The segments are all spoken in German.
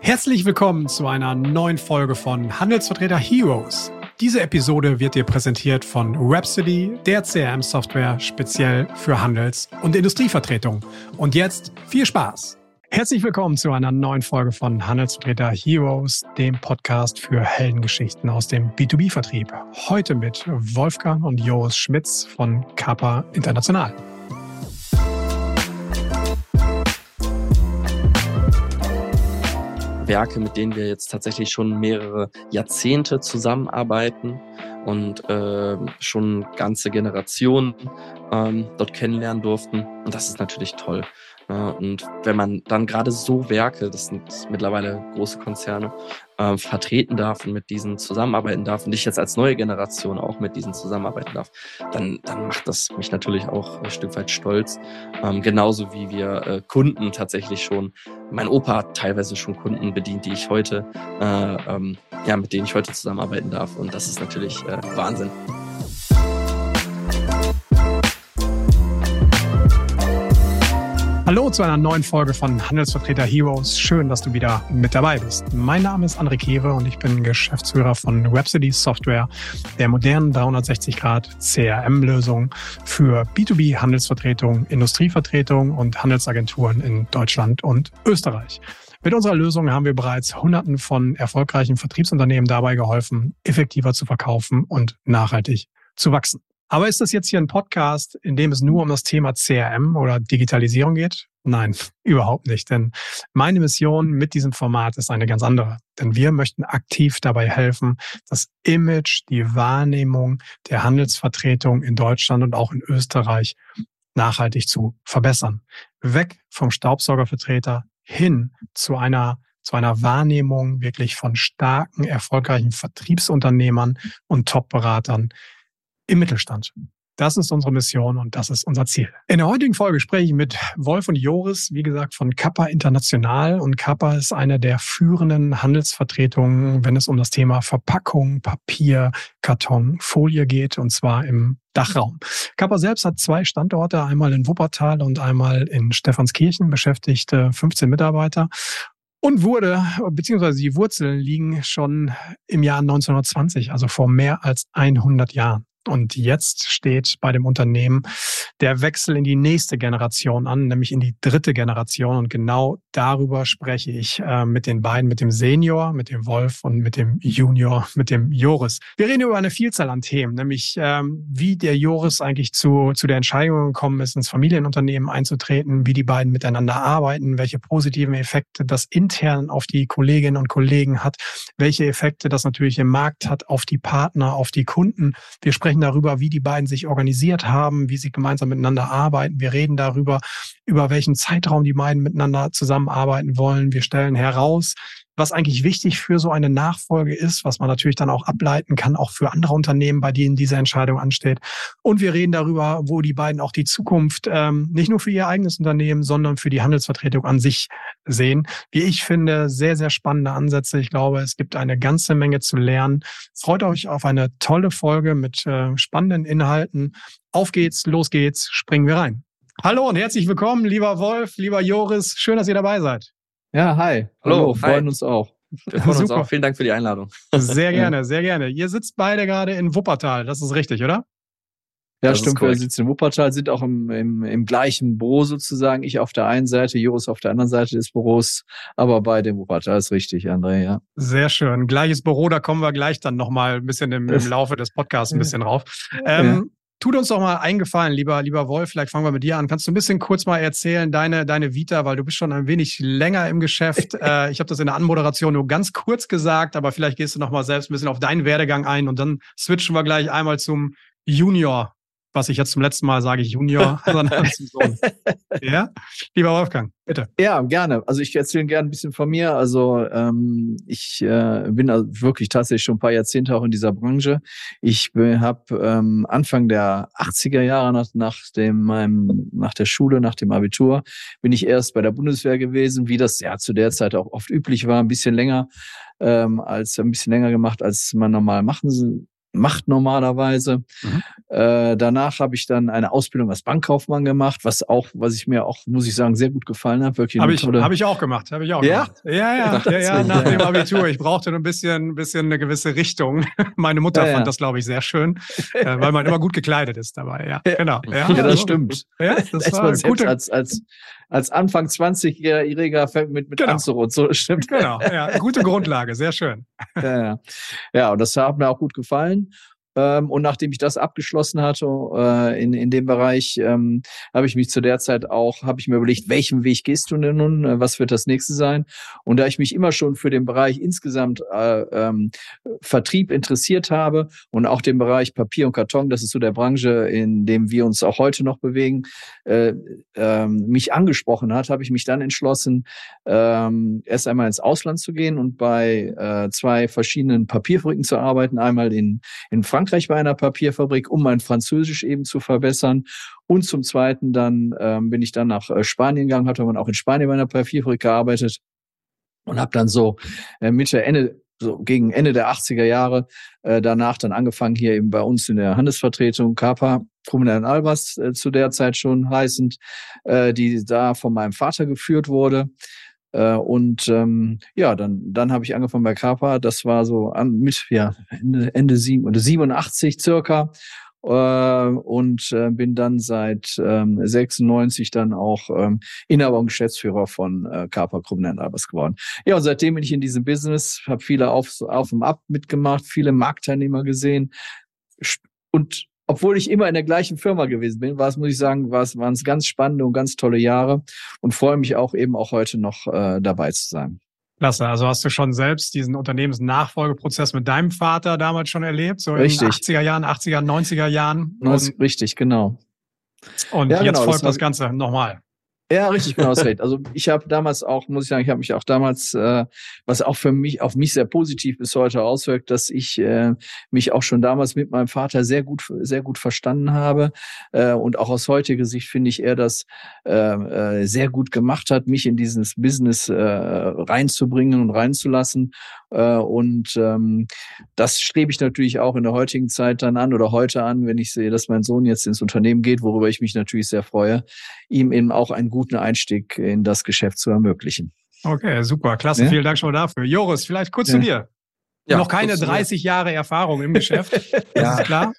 Herzlich willkommen zu einer neuen Folge von Handelsvertreter Heroes. Diese Episode wird dir präsentiert von Rhapsody, der CRM-Software speziell für Handels- und Industrievertretung. Und jetzt viel Spaß! Herzlich willkommen zu einer neuen Folge von Handelsvertreter Heroes, dem Podcast für Heldengeschichten aus dem B2B-Vertrieb. Heute mit Wolfgang und Joris Schmitz von Kappa International. Werke, mit denen wir jetzt tatsächlich schon mehrere Jahrzehnte zusammenarbeiten und äh, schon ganze Generationen ähm, dort kennenlernen durften. Und das ist natürlich toll. Und wenn man dann gerade so Werke, das sind mittlerweile große Konzerne, äh, vertreten darf und mit diesen zusammenarbeiten darf und ich jetzt als neue Generation auch mit diesen zusammenarbeiten darf, dann, dann macht das mich natürlich auch ein Stück weit stolz. Ähm, genauso wie wir äh, Kunden tatsächlich schon, mein Opa hat teilweise schon Kunden bedient, die ich heute, äh, ähm, ja, mit denen ich heute zusammenarbeiten darf. Und das ist natürlich äh, Wahnsinn. Hallo zu einer neuen Folge von Handelsvertreter Heroes. Schön, dass du wieder mit dabei bist. Mein Name ist André Kewe und ich bin Geschäftsführer von Rhapsody Software, der modernen 360-Grad CRM-Lösung für B2B Handelsvertretung, Industrievertretung und Handelsagenturen in Deutschland und Österreich. Mit unserer Lösung haben wir bereits Hunderten von erfolgreichen Vertriebsunternehmen dabei geholfen, effektiver zu verkaufen und nachhaltig zu wachsen. Aber ist das jetzt hier ein Podcast, in dem es nur um das Thema CRM oder Digitalisierung geht? Nein, überhaupt nicht. Denn meine Mission mit diesem Format ist eine ganz andere. Denn wir möchten aktiv dabei helfen, das Image, die Wahrnehmung der Handelsvertretung in Deutschland und auch in Österreich nachhaltig zu verbessern. Weg vom Staubsaugervertreter hin zu einer zu einer Wahrnehmung wirklich von starken, erfolgreichen Vertriebsunternehmern und Top-Beratern, im Mittelstand. Das ist unsere Mission und das ist unser Ziel. In der heutigen Folge spreche ich mit Wolf und Joris, wie gesagt, von Kappa International. Und Kappa ist eine der führenden Handelsvertretungen, wenn es um das Thema Verpackung, Papier, Karton, Folie geht, und zwar im Dachraum. Kappa selbst hat zwei Standorte, einmal in Wuppertal und einmal in Stephanskirchen, beschäftigte 15 Mitarbeiter und wurde, beziehungsweise die Wurzeln liegen schon im Jahr 1920, also vor mehr als 100 Jahren. Und jetzt steht bei dem Unternehmen der Wechsel in die nächste Generation an, nämlich in die dritte Generation. Und genau darüber spreche ich äh, mit den beiden, mit dem Senior, mit dem Wolf und mit dem Junior, mit dem Joris. Wir reden über eine Vielzahl an Themen, nämlich ähm, wie der Joris eigentlich zu, zu der Entscheidung gekommen ist, ins Familienunternehmen einzutreten, wie die beiden miteinander arbeiten, welche positiven Effekte das intern auf die Kolleginnen und Kollegen hat, welche Effekte das natürlich im Markt hat auf die Partner, auf die Kunden. Wir sprechen darüber, wie die beiden sich organisiert haben, wie sie gemeinsam miteinander arbeiten. Wir reden darüber, über welchen Zeitraum die beiden miteinander zusammenarbeiten wollen. Wir stellen heraus, was eigentlich wichtig für so eine Nachfolge ist, was man natürlich dann auch ableiten kann, auch für andere Unternehmen, bei denen diese Entscheidung ansteht. Und wir reden darüber, wo die beiden auch die Zukunft ähm, nicht nur für ihr eigenes Unternehmen, sondern für die Handelsvertretung an sich sehen. Wie ich finde, sehr, sehr spannende Ansätze. Ich glaube, es gibt eine ganze Menge zu lernen. Freut euch auf eine tolle Folge mit äh, spannenden Inhalten. Auf geht's, los geht's, springen wir rein. Hallo und herzlich willkommen, lieber Wolf, lieber Joris. Schön, dass ihr dabei seid. Ja, hi. Hallo, Hallo freuen hi. uns auch. Wir freuen uns auch. Vielen Dank für die Einladung. Sehr gerne, sehr gerne. Ihr sitzt beide gerade in Wuppertal, das ist richtig, oder? Ja, das stimmt. Wir sitzen in Wuppertal, sind auch im, im, im gleichen Büro sozusagen. Ich auf der einen Seite, Joris auf der anderen Seite des Büros, aber beide in Wuppertal ist richtig, André, ja. Sehr schön. Gleiches Büro, da kommen wir gleich dann nochmal ein bisschen im, im Laufe des Podcasts ein bisschen drauf. Ähm, ja. Tut uns doch mal eingefallen, lieber, lieber Wolf, vielleicht fangen wir mit dir an. Kannst du ein bisschen kurz mal erzählen, deine, deine Vita, weil du bist schon ein wenig länger im Geschäft. äh, ich habe das in der Anmoderation nur ganz kurz gesagt, aber vielleicht gehst du noch mal selbst ein bisschen auf deinen Werdegang ein und dann switchen wir gleich einmal zum Junior was ich jetzt zum letzten Mal sage, Junior, sondern zum Sohn. Ja, lieber Wolfgang, bitte. Ja, gerne. Also ich erzähle gerne ein bisschen von mir. Also ähm, ich äh, bin also wirklich tatsächlich schon ein paar Jahrzehnte auch in dieser Branche. Ich habe ähm, Anfang der 80er Jahre nach, nach dem meinem nach der Schule, nach dem Abitur, bin ich erst bei der Bundeswehr gewesen, wie das ja zu der Zeit auch oft üblich war, ein bisschen länger ähm, als ein bisschen länger gemacht, als man normal machen macht normalerweise. Mhm. Äh, danach habe ich dann eine Ausbildung als Bankkaufmann gemacht, was auch, was ich mir auch, muss ich sagen, sehr gut gefallen hat. Wirklich habe ich, hab ich auch gemacht, habe ich auch ja? gemacht. Ja, ja, ja, ja, nach dem Abitur. Ich brauchte ein bisschen, bisschen eine gewisse Richtung. Meine Mutter ja, fand das, glaube ich, sehr schön, äh, weil man immer gut gekleidet ist dabei. Ja, genau. Ja, ja das stimmt. Ja, das war gut. Als, als, als Anfang 20-Jähriger fängt mit, mit genau. Anzurot. So stimmt. Genau, ja, gute Grundlage, sehr schön. Ja, ja. ja, und das hat mir auch gut gefallen. Ähm, und nachdem ich das abgeschlossen hatte äh, in, in dem Bereich, ähm, habe ich mich zu der Zeit auch, habe ich mir überlegt, welchen Weg gehst du denn nun? Äh, was wird das nächste sein? Und da ich mich immer schon für den Bereich insgesamt äh, ähm, Vertrieb interessiert habe und auch den Bereich Papier und Karton, das ist so der Branche, in dem wir uns auch heute noch bewegen, äh, äh, mich angesprochen hat, habe ich mich dann entschlossen, äh, erst einmal ins Ausland zu gehen und bei äh, zwei verschiedenen Papierfabriken zu arbeiten, einmal in, in Frankreich Frankreich bei einer Papierfabrik, um mein Französisch eben zu verbessern. Und zum Zweiten dann ähm, bin ich dann nach äh, Spanien gegangen, hatte man auch in Spanien bei einer Papierfabrik gearbeitet und habe dann so äh, Mitte, Ende, so gegen Ende der 80er Jahre äh, danach dann angefangen, hier eben bei uns in der Handelsvertretung Kapa, Krummel Albers äh, zu der Zeit schon heißend, äh, die da von meinem Vater geführt wurde. Äh, und ähm, ja, dann, dann habe ich angefangen bei Kappa. Das war so an, mit ja, Ende, Ende sieben, oder 87 circa. Äh, und äh, bin dann seit ähm, 96 dann auch ähm, Inhaber und Geschäftsführer von äh, Kappa Krumner Albers geworden. Ja, und seitdem bin ich in diesem Business, habe viele auf, auf und ab mitgemacht, viele Marktteilnehmer gesehen und obwohl ich immer in der gleichen Firma gewesen bin, war es, muss ich sagen, war es, waren es ganz spannende und ganz tolle Jahre und freue mich auch eben auch heute noch äh, dabei zu sein. Klasse. Also hast du schon selbst diesen Unternehmensnachfolgeprozess mit deinem Vater damals schon erlebt, so richtig. in den 80er Jahren, 80er, 90er Jahren? Und, richtig, genau. Und ja, jetzt genau, folgt das, das Ganze nochmal. Ja, richtig, genau, das recht. Also ich habe damals auch, muss ich sagen, ich habe mich auch damals, äh, was auch für mich, auf mich sehr positiv bis heute auswirkt, dass ich äh, mich auch schon damals mit meinem Vater sehr gut, sehr gut verstanden habe. Äh, und auch aus heutiger Sicht finde ich, er das äh, äh, sehr gut gemacht hat, mich in dieses Business äh, reinzubringen und reinzulassen. Äh, und ähm, das strebe ich natürlich auch in der heutigen Zeit dann an oder heute an, wenn ich sehe, dass mein Sohn jetzt ins Unternehmen geht, worüber ich mich natürlich sehr freue, ihm eben auch ein guten Einstieg in das Geschäft zu ermöglichen. Okay, super, klasse. Ja? Vielen Dank schon mal dafür. Joris, vielleicht kurz ja. zu dir. Ja, noch keine 30 Jahre Erfahrung im Geschäft. Das ja. ist klar.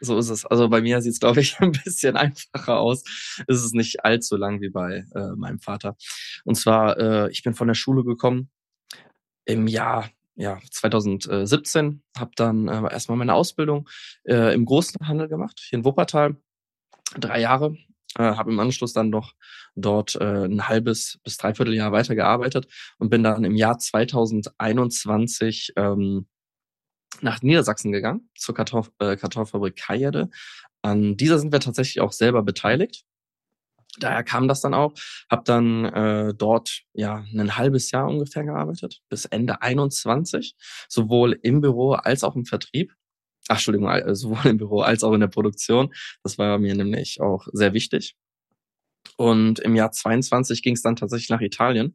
So ist es. Also bei mir sieht es, glaube ich, ein bisschen einfacher aus. Es ist nicht allzu lang wie bei äh, meinem Vater. Und zwar, äh, ich bin von der Schule gekommen im Jahr ja, 2017, habe dann äh, erstmal meine Ausbildung äh, im Großhandel gemacht, hier in Wuppertal. Drei Jahre äh, habe im Anschluss dann noch dort äh, ein halbes bis dreiviertel Jahr weitergearbeitet und bin dann im Jahr 2021 ähm, nach Niedersachsen gegangen, zur Kartoff äh, Kartoffelfabrik Kajede. An dieser sind wir tatsächlich auch selber beteiligt. Daher kam das dann auch. Habe dann äh, dort ja ein halbes Jahr ungefähr gearbeitet, bis Ende 21, sowohl im Büro als auch im Vertrieb. Ach, Entschuldigung, sowohl im Büro als auch in der Produktion. Das war mir nämlich auch sehr wichtig. Und im Jahr 22 ging es dann tatsächlich nach Italien.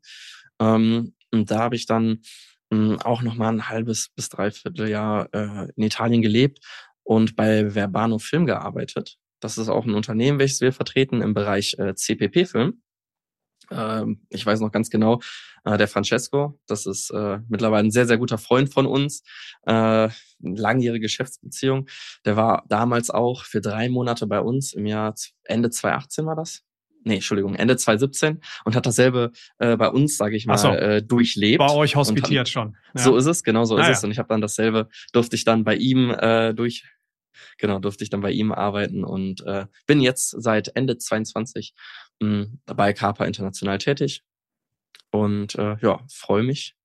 Ähm, und da habe ich dann mh, hm, auch noch mal ein halbes bis dreiviertel Jahr äh, in Italien gelebt und bei Verbano Film gearbeitet. Das ist auch ein Unternehmen, welches wir vertreten im Bereich äh, CPP-Film. Ähm, ich weiß noch ganz genau, äh, der Francesco, das ist äh, mittlerweile ein sehr, sehr guter Freund von uns, äh, langjährige Geschäftsbeziehung. Der war damals auch für drei Monate bei uns im Jahr Ende 2018 war das. Nee, Entschuldigung, Ende 2017 und hat dasselbe äh, bei uns, sage ich mal, so. äh, durchlebt. Bei euch hospitiert hat, schon. Ja. So ist es, genau so ah, ist ja. es. Und ich habe dann dasselbe, durfte ich dann bei ihm äh, durch, genau, durfte ich dann bei ihm arbeiten und äh, bin jetzt seit Ende 22 mh, bei Kapa International tätig und äh, ja, freue mich,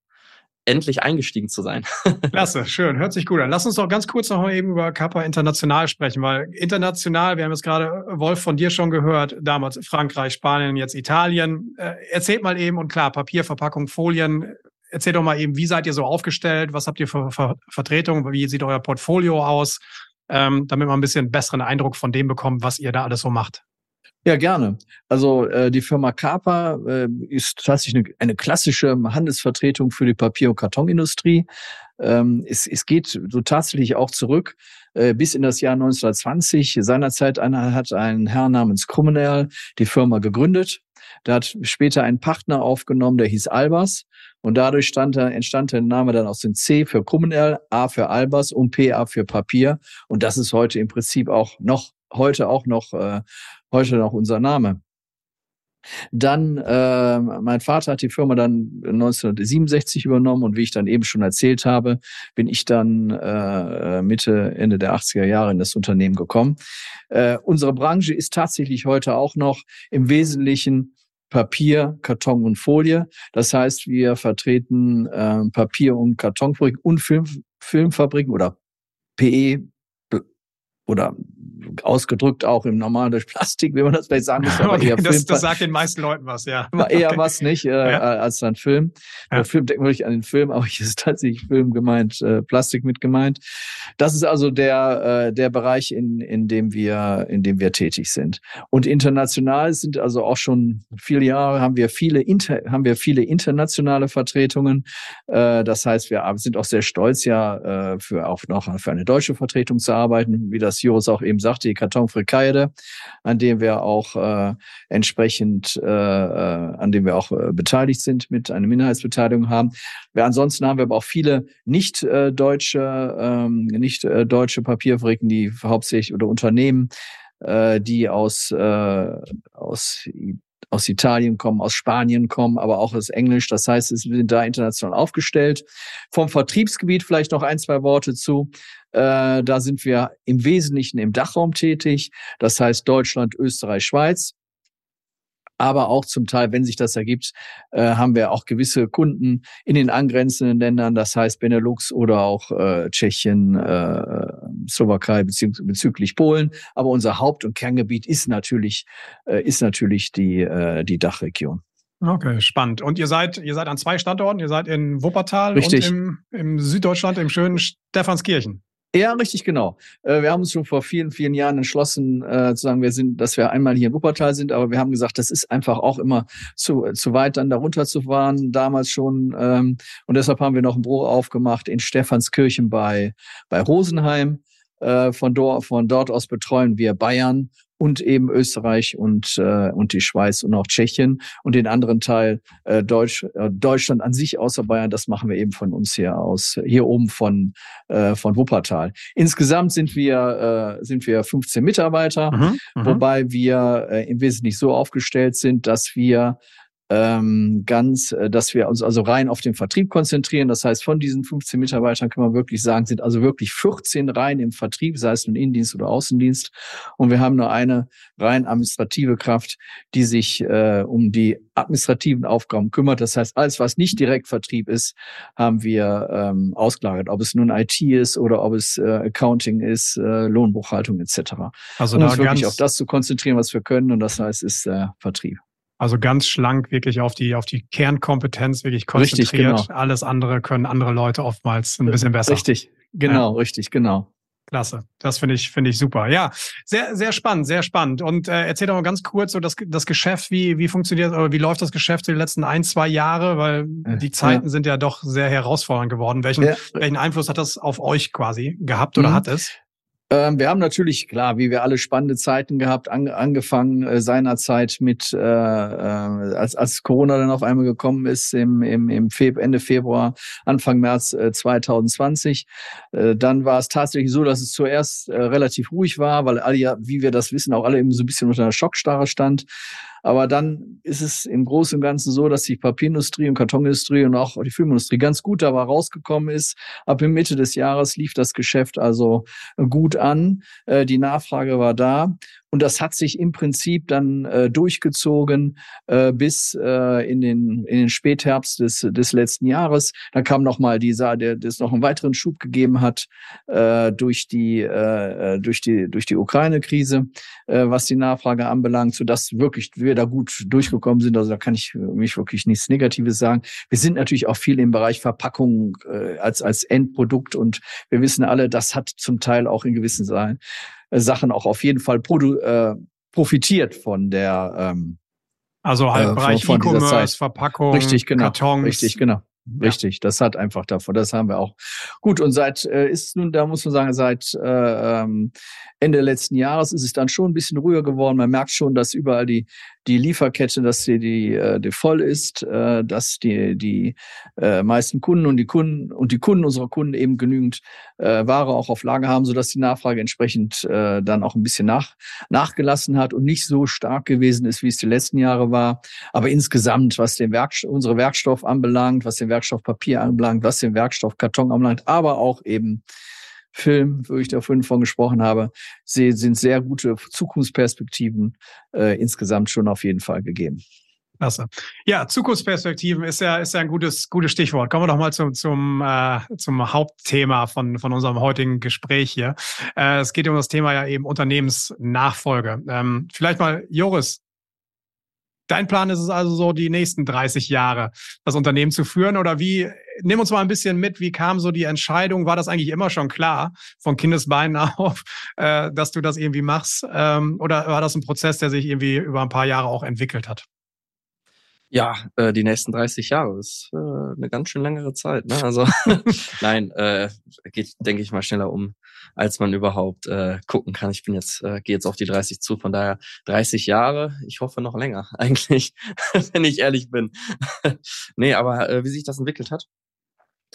endlich eingestiegen zu sein. Klasse, schön, hört sich gut an. Lass uns doch ganz kurz noch eben über Kappa International sprechen, weil international, wir haben jetzt gerade äh, Wolf von dir schon gehört, damals Frankreich, Spanien, jetzt Italien. Äh, erzählt mal eben und klar, Papier, Verpackung, Folien. Erzähl doch mal eben, wie seid ihr so aufgestellt? Was habt ihr für Ver Vertretung? Wie sieht euer Portfolio aus? Ähm, damit man ein bisschen besseren Eindruck von dem bekommt, was ihr da alles so macht. Ja, gerne. Also äh, die Firma Kapa äh, ist tatsächlich eine, eine klassische Handelsvertretung für die Papier- und Kartonindustrie. Ähm, es, es geht so tatsächlich auch zurück äh, bis in das Jahr 1920. Seinerzeit einer, hat ein Herr namens Krummenel die Firma gegründet. Der hat später einen Partner aufgenommen, der hieß Albers. Und dadurch stand, entstand der Name dann aus dem C für Krummenel, A für Albers und PA für Papier. Und das ist heute im Prinzip auch noch, heute auch noch, äh, heute noch unser Name. Dann, äh, mein Vater hat die Firma dann 1967 übernommen und wie ich dann eben schon erzählt habe, bin ich dann äh, Mitte, Ende der 80er Jahre in das Unternehmen gekommen. Äh, unsere Branche ist tatsächlich heute auch noch im Wesentlichen Papier, Karton und Folie. Das heißt, wir vertreten äh, Papier- und Kartonfabriken und Film, Filmfabriken oder PE oder ausgedrückt auch im normalen durch Plastik, wie man das vielleicht sagen muss. Aber okay, eher das, Film, das sagt den meisten Leuten was, ja. Eher okay. was nicht äh, ja. als ein Film. Ja. Der Film denkt wirklich an den Film, aber hier ist tatsächlich Film gemeint, äh, Plastik mit gemeint. Das ist also der äh, der Bereich, in in dem wir in dem wir tätig sind. Und international sind also auch schon viele Jahre haben wir viele inter, haben wir viele internationale Vertretungen. Äh, das heißt, wir sind auch sehr stolz ja äh, für auch noch für eine deutsche Vertretung zu arbeiten, wie das Joris auch eben sagt die Kartonfrikaide, an dem wir auch äh, entsprechend, äh, äh, an dem wir auch äh, beteiligt sind, mit einer Minderheitsbeteiligung haben. Wir, ansonsten haben wir aber auch viele nicht äh, deutsche, ähm, nicht äh, deutsche Papierfabriken, die hauptsächlich oder Unternehmen, äh, die aus, äh, aus aus Italien kommen, aus Spanien kommen, aber auch aus Englisch. Das heißt, wir sind da international aufgestellt. Vom Vertriebsgebiet vielleicht noch ein, zwei Worte zu. Äh, da sind wir im Wesentlichen im Dachraum tätig. Das heißt Deutschland, Österreich, Schweiz. Aber auch zum Teil, wenn sich das ergibt, äh, haben wir auch gewisse Kunden in den angrenzenden Ländern, das heißt Benelux oder auch äh, Tschechien, äh, Slowakei bezü bezüglich Polen. Aber unser Haupt- und Kerngebiet ist natürlich, äh, ist natürlich die, äh, die Dachregion. Okay, spannend. Und ihr seid, ihr seid an zwei Standorten. Ihr seid in Wuppertal Richtig. und im, im Süddeutschland, im schönen Stephanskirchen. Ja, richtig, genau. Äh, wir haben uns schon vor vielen, vielen Jahren entschlossen, äh, zu sagen, wir sind, dass wir einmal hier in Wuppertal sind, aber wir haben gesagt, das ist einfach auch immer zu, zu weit, dann darunter zu fahren, damals schon. Ähm, und deshalb haben wir noch ein Büro aufgemacht in Stephanskirchen bei, bei Rosenheim. Äh, von, dort, von dort aus betreuen wir Bayern und eben Österreich und, äh, und die Schweiz und auch Tschechien und den anderen Teil äh, Deutsch, äh, Deutschland an sich außer Bayern, das machen wir eben von uns hier aus, hier oben von, äh, von Wuppertal. Insgesamt sind wir, äh, sind wir 15 Mitarbeiter, mhm, mhm, wobei wir äh, im Wesentlichen so aufgestellt sind, dass wir ähm, ganz, äh, dass wir uns also rein auf den Vertrieb konzentrieren. Das heißt, von diesen 15 Mitarbeitern kann man wirklich sagen, sind also wirklich 14 rein im Vertrieb, sei es nun Innendienst oder Außendienst. Und wir haben nur eine rein administrative Kraft, die sich äh, um die administrativen Aufgaben kümmert. Das heißt, alles, was nicht direkt Vertrieb ist, haben wir ähm, ausgelagert. Ob es nun IT ist oder ob es äh, Accounting ist, äh, Lohnbuchhaltung etc. Also um uns wirklich auf das zu konzentrieren, was wir können. Und das heißt, ist äh, Vertrieb. Also ganz schlank wirklich auf die, auf die Kernkompetenz wirklich konzentriert. Richtig, genau. Alles andere können andere Leute oftmals ein bisschen besser. Richtig, genau, ja. richtig, genau. Klasse. Das finde ich, finde ich super. Ja, sehr, sehr spannend, sehr spannend. Und äh, erzähl doch mal ganz kurz so das, das Geschäft, wie, wie funktioniert oder wie läuft das Geschäft die letzten ein, zwei Jahre? Weil die Zeiten ja. sind ja doch sehr herausfordernd geworden. Welchen, ja. welchen Einfluss hat das auf euch quasi gehabt oder mhm. hat es? Ähm, wir haben natürlich, klar, wie wir alle spannende Zeiten gehabt, an, angefangen äh, seinerzeit mit, äh, äh, als, als Corona dann auf einmal gekommen ist, im, im, im Feb Ende Februar, Anfang März äh, 2020. Äh, dann war es tatsächlich so, dass es zuerst äh, relativ ruhig war, weil alle ja, wie wir das wissen, auch alle eben so ein bisschen unter einer Schockstarre stand. Aber dann ist es im Großen und Ganzen so, dass die Papierindustrie und Kartonindustrie und auch die Filmindustrie ganz gut dabei rausgekommen ist. Ab Mitte des Jahres lief das Geschäft also gut an. Äh, die Nachfrage war da. Und das hat sich im Prinzip dann äh, durchgezogen äh, bis äh, in, den, in den Spätherbst des, des letzten Jahres. Da kam noch mal dieser, der das noch einen weiteren Schub gegeben hat äh, durch die äh, durch die durch die Ukraine-Krise, äh, was die Nachfrage anbelangt, so dass wirklich wir da gut durchgekommen sind. Also da kann ich mich wirklich nichts Negatives sagen. Wir sind natürlich auch viel im Bereich Verpackung äh, als als Endprodukt und wir wissen alle, das hat zum Teil auch in gewissen Sein Sachen auch auf jeden Fall produ äh, profitiert von der ähm, also halt äh, Bereich E-Commerce, Verpackung, richtig, genau, Kartons. Richtig, genau. Richtig, das hat einfach davon, das haben wir auch. Gut, und seit äh, ist nun, da muss man sagen, seit äh, ähm, Ende letzten Jahres ist es dann schon ein bisschen ruhiger geworden. Man merkt schon, dass überall die, die Lieferkette, dass die, die, äh, die voll ist, äh, dass die, die äh, meisten Kunden und die Kunden und die Kunden unserer Kunden eben genügend äh, Ware auch auf Lager haben, sodass die Nachfrage entsprechend äh, dann auch ein bisschen nach, nachgelassen hat und nicht so stark gewesen ist, wie es die letzten Jahre war. Aber insgesamt, was den Werk, unsere Werkstoff anbelangt, was den Werkstoff Papier anbelangt, was den Werkstoff Karton anbelangt, aber auch eben Film, wo ich da vorhin von gesprochen habe, sind sehr gute Zukunftsperspektiven äh, insgesamt schon auf jeden Fall gegeben. Klasse. Ja, Zukunftsperspektiven ist ja, ist ja ein gutes, gutes Stichwort. Kommen wir doch mal zum, zum, äh, zum Hauptthema von, von unserem heutigen Gespräch hier. Äh, es geht um das Thema ja eben Unternehmensnachfolge. Ähm, vielleicht mal, Joris, Dein Plan ist es also so, die nächsten 30 Jahre das Unternehmen zu führen oder wie? Nimm uns mal ein bisschen mit. Wie kam so die Entscheidung? War das eigentlich immer schon klar von Kindesbeinen auf, äh, dass du das irgendwie machst? Ähm, oder war das ein Prozess, der sich irgendwie über ein paar Jahre auch entwickelt hat? Ja, äh, die nächsten 30 Jahre ist äh, eine ganz schön längere Zeit. Ne? Also nein, äh, geht, denke ich mal, schneller um, als man überhaupt äh, gucken kann. Ich bin jetzt, äh, gehe jetzt auf die 30 zu, von daher 30 Jahre, ich hoffe noch länger, eigentlich, wenn ich ehrlich bin. nee, aber äh, wie sich das entwickelt hat,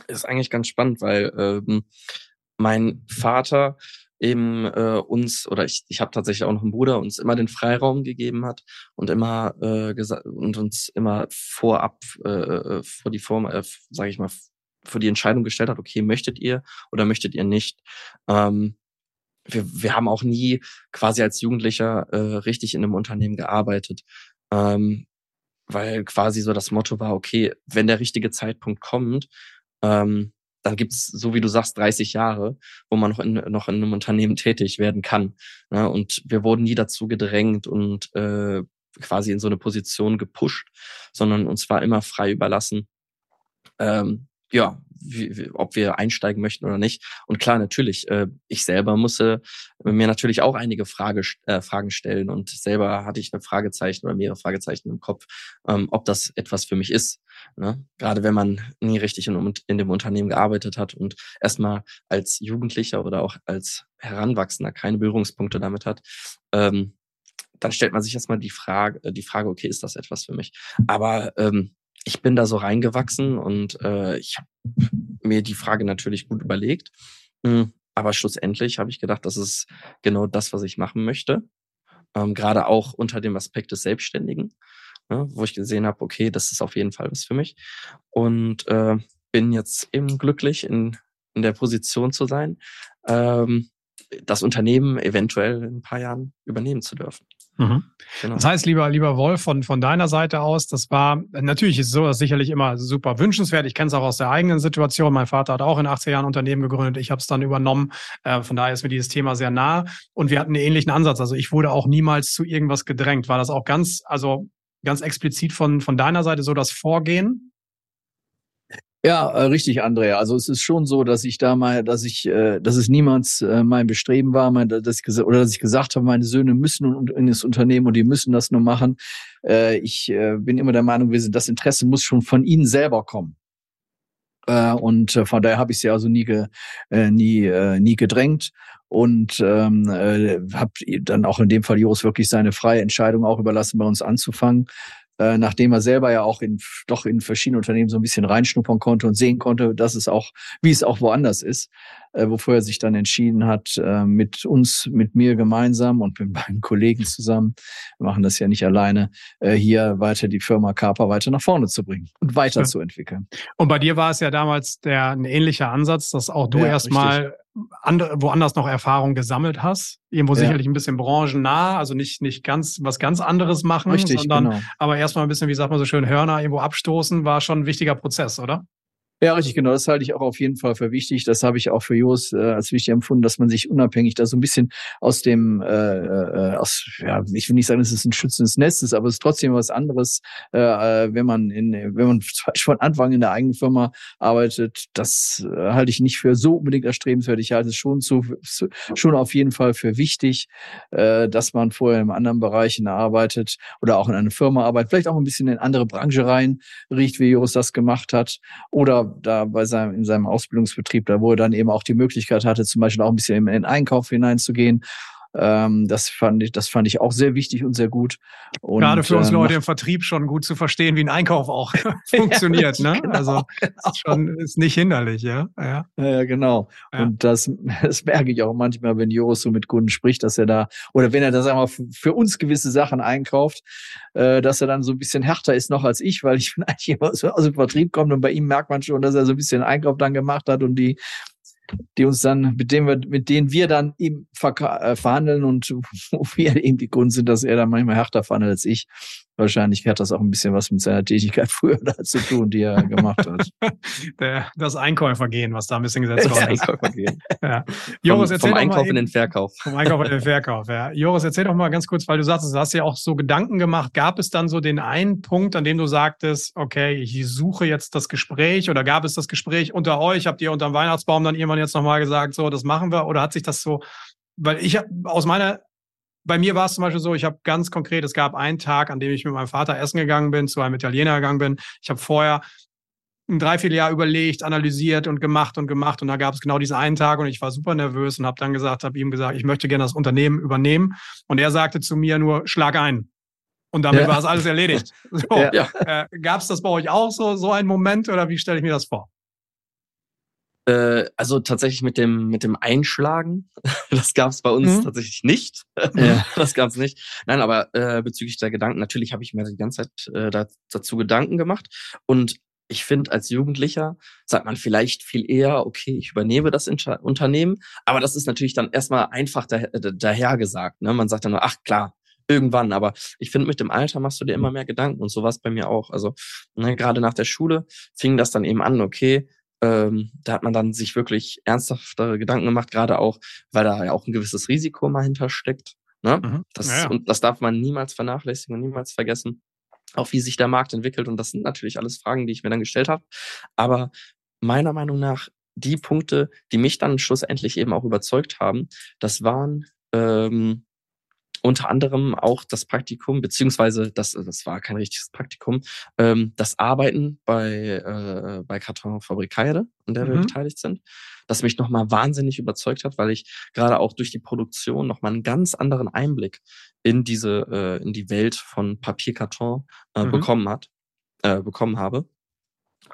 ist eigentlich ganz spannend, weil ähm, mein Vater eben äh, uns oder ich, ich habe tatsächlich auch noch einen Bruder uns immer den Freiraum gegeben hat und immer äh, gesagt und uns immer vorab äh, äh vor die Form äh, sage ich mal vor die Entscheidung gestellt hat okay möchtet ihr oder möchtet ihr nicht ähm, wir, wir haben auch nie quasi als Jugendlicher äh, richtig in einem Unternehmen gearbeitet ähm, weil quasi so das Motto war okay wenn der richtige Zeitpunkt kommt ähm, dann gibt's so wie du sagst, 30 Jahre, wo man noch in, noch in einem Unternehmen tätig werden kann. Ne? und wir wurden nie dazu gedrängt und äh, quasi in so eine Position gepusht, sondern uns war immer frei überlassen, ähm, ja, wie, wie, ob wir einsteigen möchten oder nicht. Und klar, natürlich, äh, ich selber musste mir natürlich auch einige Frage, äh, Fragen stellen und selber hatte ich ein Fragezeichen oder mehrere Fragezeichen im Kopf, ähm, ob das etwas für mich ist. Ne? Gerade wenn man nie richtig in, in dem Unternehmen gearbeitet hat und erstmal als Jugendlicher oder auch als Heranwachsender keine Berührungspunkte damit hat, ähm, dann stellt man sich erstmal die Frage, die Frage, okay, ist das etwas für mich? Aber ähm, ich bin da so reingewachsen und äh, ich habe mir die Frage natürlich gut überlegt. Hm, aber schlussendlich habe ich gedacht, das ist genau das, was ich machen möchte. Ähm, Gerade auch unter dem Aspekt des Selbstständigen, ne, wo ich gesehen habe, okay, das ist auf jeden Fall was für mich. Und äh, bin jetzt eben glücklich, in, in der Position zu sein, ähm, das Unternehmen eventuell in ein paar Jahren übernehmen zu dürfen. Mhm. Genau. Das heißt, lieber, lieber Wolf, von, von deiner Seite aus, das war, natürlich ist so, das sicherlich immer super wünschenswert. Ich kenne es auch aus der eigenen Situation. Mein Vater hat auch in 80 Jahren Unternehmen gegründet. Ich habe es dann übernommen. Äh, von daher ist mir dieses Thema sehr nah. Und wir hatten einen ähnlichen Ansatz. Also ich wurde auch niemals zu irgendwas gedrängt. War das auch ganz, also ganz explizit von, von deiner Seite so das Vorgehen? Ja, äh, richtig, Andrea. Also es ist schon so, dass ich da mal, dass ich, äh, dass es niemals äh, mein Bestreben war, mein, dass ich oder dass ich gesagt habe, meine Söhne müssen in das Unternehmen und die müssen das nur machen. Äh, ich äh, bin immer der Meinung, sind, das Interesse muss schon von ihnen selber kommen. Äh, und äh, von daher habe ich sie also nie, ge, äh, nie, äh, nie gedrängt und ähm, äh, habe dann auch in dem Fall Joris wirklich seine freie Entscheidung auch überlassen, bei uns anzufangen. Äh, nachdem er selber ja auch in, doch in verschiedene Unternehmen so ein bisschen reinschnuppern konnte und sehen konnte, dass es auch, wie es auch woanders ist, äh, wofür er sich dann entschieden hat, äh, mit uns, mit mir gemeinsam und mit meinen Kollegen zusammen, wir machen das ja nicht alleine, äh, hier weiter die Firma Kapa weiter nach vorne zu bringen und weiterzuentwickeln. Und bei dir war es ja damals der ein ähnlicher Ansatz, dass auch du ja, erstmal andere, woanders noch Erfahrung gesammelt hast. Irgendwo ja. sicherlich ein bisschen branchennah, also nicht, nicht ganz was ganz anderes machen, Richtig, sondern genau. aber erstmal ein bisschen, wie sagt man so schön, Hörner irgendwo abstoßen, war schon ein wichtiger Prozess, oder? Ja, richtig, genau. Das halte ich auch auf jeden Fall für wichtig. Das habe ich auch für Jos äh, als wichtig empfunden, dass man sich unabhängig da so ein bisschen aus dem, äh, äh, aus, ja, ich will nicht sagen, es ist ein schützendes Netz ist, aber es ist trotzdem was anderes, äh, äh wenn man in, wenn man von Anfang in der eigenen Firma arbeitet. Das äh, halte ich nicht für so unbedingt erstrebenswert. Ich halte es schon zu, schon auf jeden Fall für wichtig, äh, dass man vorher in anderen Bereichen arbeitet oder auch in einer Firma arbeitet, vielleicht auch ein bisschen in andere Branche rein riecht, wie Jos das gemacht hat oder da bei seinem, in seinem Ausbildungsbetrieb, da wo er dann eben auch die Möglichkeit hatte, zum Beispiel auch ein bisschen in den Einkauf hineinzugehen ähm, das fand ich, das fand ich auch sehr wichtig und sehr gut. Und, Gerade für uns äh, Leute im Vertrieb schon gut zu verstehen, wie ein Einkauf auch funktioniert. ja, ne? Genau, also genau. Ist schon ist nicht hinderlich, ja. Ja, ja genau. Ja. Und das, das merke ich auch manchmal, wenn Joris so mit Kunden spricht, dass er da oder wenn er da sagen wir mal, für uns gewisse Sachen einkauft, äh, dass er dann so ein bisschen härter ist noch als ich, weil ich bin eigentlich immer so aus dem Vertrieb kommt und bei ihm merkt man schon, dass er so ein bisschen Einkauf dann gemacht hat und die die uns dann, mit denen wir, mit denen wir dann eben äh, verhandeln und wo wir eben die Kunden sind, dass er dann manchmal härter verhandelt als ich. Wahrscheinlich hat das auch ein bisschen was mit seiner Tätigkeit früher da zu tun, die er gemacht hat. Der, das Einkäufergehen, was da ein bisschen gesetzt worden ist. Einkäufergehen. Ja. Joris, erzähl vom Einkauf eben, in den Verkauf. Vom Einkauf in den Verkauf, ja. Joris, erzähl doch mal ganz kurz, weil du sagst, du hast ja auch so Gedanken gemacht. Gab es dann so den einen Punkt, an dem du sagtest, okay, ich suche jetzt das Gespräch oder gab es das Gespräch unter euch? Habt ihr unter dem Weihnachtsbaum dann irgendwann jetzt nochmal gesagt, so, das machen wir? Oder hat sich das so, weil ich aus meiner bei mir war es zum Beispiel so, ich habe ganz konkret, es gab einen Tag, an dem ich mit meinem Vater essen gegangen bin, zu einem Italiener gegangen bin. Ich habe vorher ein Dreivierteljahr überlegt, analysiert und gemacht und gemacht. Und da gab es genau diesen einen Tag und ich war super nervös und habe dann gesagt, habe ihm gesagt, ich möchte gerne das Unternehmen übernehmen. Und er sagte zu mir nur, schlag ein. Und damit ja. war es alles erledigt. So, ja. äh, gab es das bei euch auch so, so einen Moment oder wie stelle ich mir das vor? Äh, also tatsächlich mit dem, mit dem Einschlagen, das gab es bei uns mhm. tatsächlich nicht. Ja. Das gab es nicht. Nein, aber äh, bezüglich der Gedanken, natürlich habe ich mir die ganze Zeit äh, dazu Gedanken gemacht. Und ich finde, als Jugendlicher sagt man vielleicht viel eher, okay, ich übernehme das Inter Unternehmen. Aber das ist natürlich dann erstmal einfach daher, dahergesagt. Ne? Man sagt dann nur, ach klar, irgendwann. Aber ich finde, mit dem Alter machst du dir immer mehr Gedanken und so war es bei mir auch. Also ne, gerade nach der Schule fing das dann eben an, okay, ähm, da hat man dann sich wirklich ernsthaftere Gedanken gemacht, gerade auch, weil da ja auch ein gewisses Risiko mal hintersteckt. Ne? Mhm. Das, ja, ja. Und das darf man niemals vernachlässigen und niemals vergessen. Auch wie sich der Markt entwickelt. Und das sind natürlich alles Fragen, die ich mir dann gestellt habe. Aber meiner Meinung nach, die Punkte, die mich dann schlussendlich eben auch überzeugt haben, das waren ähm, unter anderem auch das Praktikum, beziehungsweise das, das war kein richtiges Praktikum, ähm, das Arbeiten bei, äh, bei Kartonfabrik Heide, an der mhm. wir beteiligt sind, das mich nochmal wahnsinnig überzeugt hat, weil ich gerade auch durch die Produktion nochmal einen ganz anderen Einblick in diese, äh, in die Welt von Papierkarton äh, mhm. bekommen hat, äh, bekommen habe.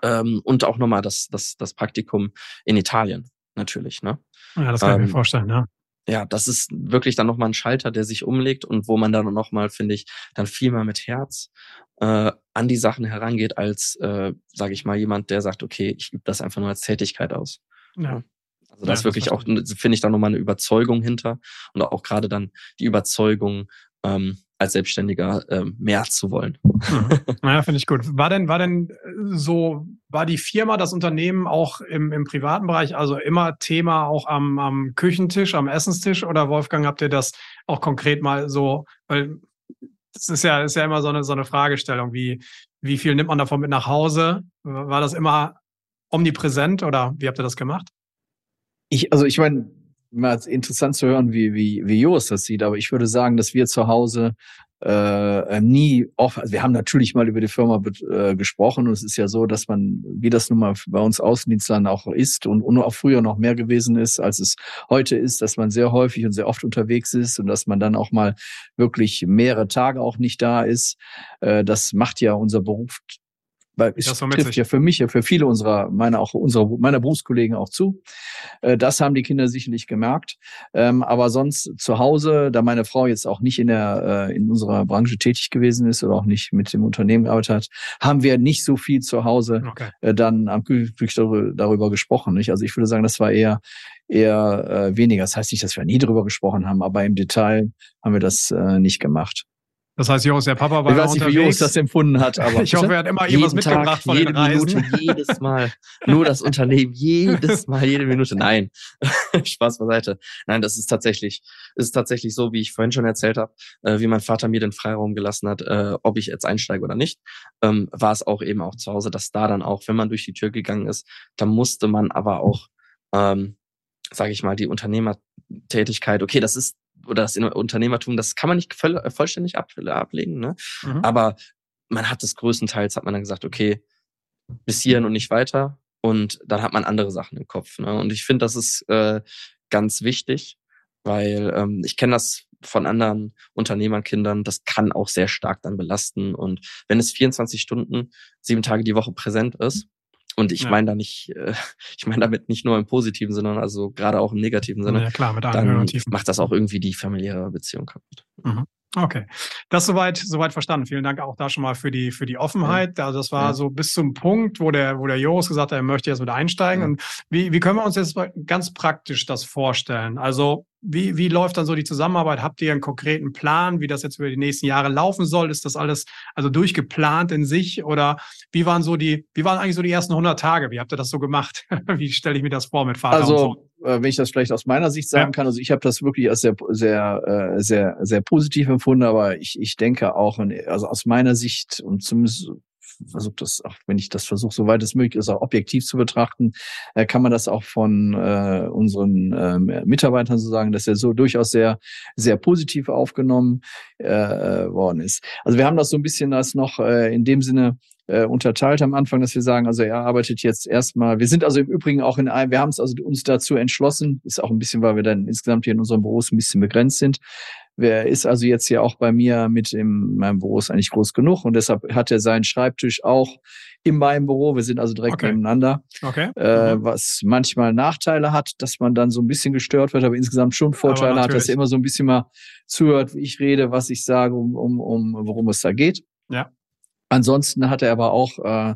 Ähm, und auch nochmal das, das, das Praktikum in Italien, natürlich, ne? Ja, das kann ich mir ähm, vorstellen, ja ja, das ist wirklich dann nochmal ein Schalter, der sich umlegt und wo man dann nochmal, finde ich, dann viel mehr mit Herz äh, an die Sachen herangeht, als, äh, sage ich mal, jemand, der sagt, okay, ich übe das einfach nur als Tätigkeit aus. Ja. Also das ist wirklich auch, finde ich, da nochmal eine Überzeugung hinter und auch gerade dann die Überzeugung, ähm, als Selbstständiger ähm, mehr zu wollen. Mhm. Naja, finde ich gut. War denn, war denn äh, so, war die Firma, das Unternehmen auch im, im privaten Bereich, also immer Thema auch am, am Küchentisch, am Essenstisch oder Wolfgang, habt ihr das auch konkret mal so, weil das ist ja, ist ja immer so eine, so eine Fragestellung, wie, wie viel nimmt man davon mit nach Hause? War das immer omnipräsent oder wie habt ihr das gemacht? Ich, also ich meine, immer interessant zu hören, wie, wie, wie Jos das sieht, aber ich würde sagen, dass wir zu Hause äh, nie oft, also wir haben natürlich mal über die Firma äh, gesprochen und es ist ja so, dass man, wie das nun mal bei uns Außendienstlern auch ist und, und auch früher noch mehr gewesen ist, als es heute ist, dass man sehr häufig und sehr oft unterwegs ist und dass man dann auch mal wirklich mehrere Tage auch nicht da ist. Äh, das macht ja unser Beruf weil es trifft ja für mich, ja für viele unserer, meiner auch unserer, meiner Berufskollegen auch zu. Äh, das haben die Kinder sicherlich gemerkt. Ähm, aber sonst zu Hause, da meine Frau jetzt auch nicht in der, äh, in unserer Branche tätig gewesen ist oder auch nicht mit dem Unternehmen gearbeitet hat, haben wir nicht so viel zu Hause okay. Äh, dann am Kühltisch darüber gesprochen. Also ich würde sagen, das war eher, eher weniger. Das heißt nicht, dass wir nie darüber gesprochen haben, aber im Detail haben wir das nicht gemacht. Das heißt, Joris, der Papa war ich weiß nicht, unterwegs. wie Joris das empfunden hat, aber ich hoffe, er hat immer irgendwas mitgebracht Tag, von jede den Reisen. Minute, jedes Mal. Nur das Unternehmen, jedes Mal, jede Minute. Nein, Spaß beiseite. Nein, das ist tatsächlich, ist tatsächlich so, wie ich vorhin schon erzählt habe, äh, wie mein Vater mir den Freiraum gelassen hat, äh, ob ich jetzt einsteige oder nicht, ähm, war es auch eben auch zu Hause, dass da dann auch, wenn man durch die Tür gegangen ist, da musste man aber auch, ähm, sage ich mal, die Unternehmertätigkeit, okay, das ist oder das Unternehmertum, das kann man nicht voll, vollständig ab, ablegen, ne? Mhm. Aber man hat es größtenteils, hat man dann gesagt, okay, bis hierhin und nicht weiter. Und dann hat man andere Sachen im Kopf. Ne? Und ich finde, das ist äh, ganz wichtig, weil ähm, ich kenne das von anderen Unternehmerkindern, das kann auch sehr stark dann belasten. Und wenn es 24 Stunden, sieben Tage die Woche präsent ist, und ich ja. meine da nicht, äh, ich meine damit nicht nur im positiven, sondern also gerade auch im negativen Sinne. Ja, klar, mit dann macht das auch irgendwie die familiäre Beziehung kaputt. Mhm. Okay, das soweit soweit verstanden. Vielen Dank auch da schon mal für die für die Offenheit. Also das war ja. so bis zum Punkt, wo der wo der Joris gesagt hat, er möchte jetzt wieder einsteigen. Ja. Und wie wie können wir uns jetzt ganz praktisch das vorstellen? Also wie, wie läuft dann so die Zusammenarbeit? Habt ihr einen konkreten Plan, wie das jetzt über die nächsten Jahre laufen soll? Ist das alles also durchgeplant in sich oder wie waren so die, wie waren eigentlich so die ersten 100 Tage? Wie habt ihr das so gemacht? wie stelle ich mir das vor mit Vater also, und so? Äh, wenn ich das vielleicht aus meiner Sicht sagen ja. kann, also ich habe das wirklich als sehr, sehr, äh, sehr, sehr positiv empfunden, aber ich, ich denke auch, also aus meiner Sicht und zumindest versuche das, auch wenn ich das versuche, soweit es möglich ist, auch objektiv zu betrachten, äh, kann man das auch von äh, unseren äh, Mitarbeitern so sagen, dass er so durchaus sehr, sehr positiv aufgenommen äh, äh, worden ist. Also wir haben das so ein bisschen als noch äh, in dem Sinne äh, unterteilt am Anfang, dass wir sagen, also er arbeitet jetzt erstmal, wir sind also im Übrigen auch in einem, wir haben es also uns dazu entschlossen, ist auch ein bisschen, weil wir dann insgesamt hier in unserem Büros ein bisschen begrenzt sind, Wer ist also jetzt hier auch bei mir mit in meinem Büro ist eigentlich groß genug und deshalb hat er seinen Schreibtisch auch in meinem Büro. Wir sind also direkt okay. nebeneinander. Okay. Äh, mhm. was manchmal Nachteile hat, dass man dann so ein bisschen gestört wird, aber insgesamt schon Vorteile hat, dass er immer so ein bisschen mal zuhört, wie ich rede, was ich sage, um, um, um worum es da geht. Ja. Ansonsten hat er aber auch äh,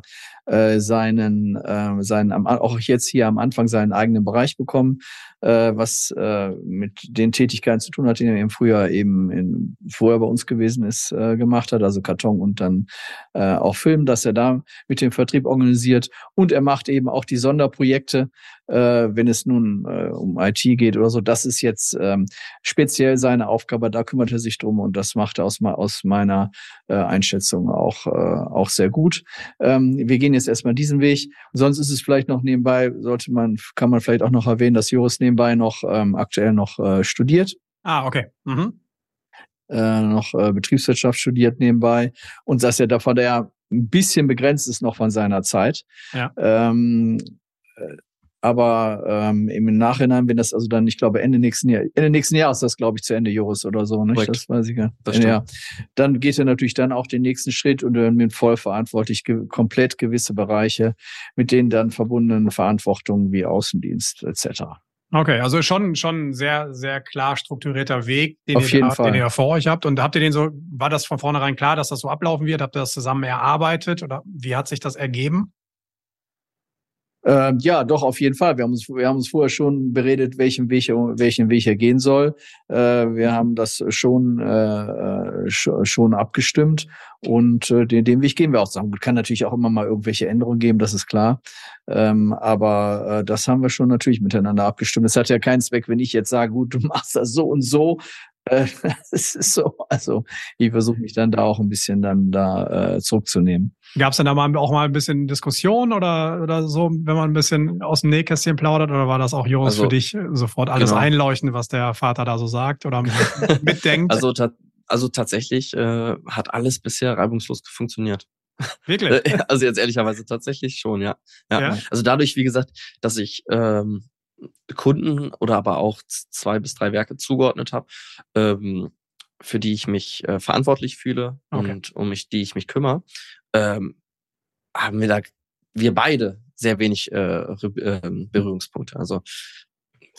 äh, seinen, äh, seinen auch jetzt hier am Anfang seinen eigenen Bereich bekommen, äh, was äh, mit den Tätigkeiten zu tun hat, die er im Frühjahr eben in, vorher bei uns gewesen ist, äh, gemacht hat, also Karton und dann äh, auch Film, dass er da mit dem Vertrieb organisiert und er macht eben auch die Sonderprojekte, äh, wenn es nun äh, um IT geht oder so. Das ist jetzt ähm, speziell seine Aufgabe, da kümmert er sich drum und das macht er aus, aus meiner äh, Einschätzung auch, äh, auch sehr gut. Ähm, wir gehen jetzt erstmal diesen Weg. Sonst ist es vielleicht noch nebenbei, sollte man, kann man vielleicht auch noch erwähnen, dass Joris nebenbei noch ähm, aktuell noch äh, studiert. Ah, okay. Mhm. Äh, noch äh, Betriebswirtschaft studiert nebenbei und dass er davon der ein bisschen begrenzt ist noch von seiner Zeit. Ja. Ähm, äh, aber ähm, im Nachhinein, wenn das also dann, ich glaube, Ende nächsten Jahr, Ende nächsten Jahres ist das, glaube ich, zu Ende Joris oder so, nicht? Das weiß ich gar nicht. Ja. Dann geht er natürlich dann auch den nächsten Schritt und dann mit voll verantwortlich ge komplett gewisse Bereiche mit denen dann verbundenen Verantwortungen wie Außendienst etc. Okay, also schon schon sehr sehr klar strukturierter Weg, den, Auf ihr, Fall. den ihr vor euch habt. Und habt ihr den so? War das von vornherein klar, dass das so ablaufen wird? Habt ihr das zusammen erarbeitet oder wie hat sich das ergeben? Ähm, ja, doch, auf jeden Fall. Wir haben uns, wir haben uns vorher schon beredet, welchen Weg, welchen Weg er gehen soll. Äh, wir haben das schon, äh, schon abgestimmt und äh, den, den Weg gehen wir auch zusammen. Kann natürlich auch immer mal irgendwelche Änderungen geben, das ist klar. Ähm, aber äh, das haben wir schon natürlich miteinander abgestimmt. Es hat ja keinen Zweck, wenn ich jetzt sage, gut, du machst das so und so, äh, es ist so, also ich versuche mich dann da auch ein bisschen dann da äh, zurückzunehmen. Gab es denn da mal auch mal ein bisschen Diskussion oder, oder so, wenn man ein bisschen aus dem Nähkästchen plaudert oder war das auch Joris also, für dich sofort alles genau. einleuchten, was der Vater da so sagt oder mitdenkt? Also, ta also tatsächlich äh, hat alles bisher reibungslos funktioniert. Wirklich? also jetzt ehrlicherweise tatsächlich schon, ja. ja. ja. Also dadurch, wie gesagt, dass ich ähm, Kunden oder aber auch zwei bis drei Werke zugeordnet habe, ähm, für die ich mich äh, verantwortlich fühle okay. und um mich, die ich mich kümmere, ähm, haben wir da, wir beide sehr wenig äh, äh, Berührungspunkte. Also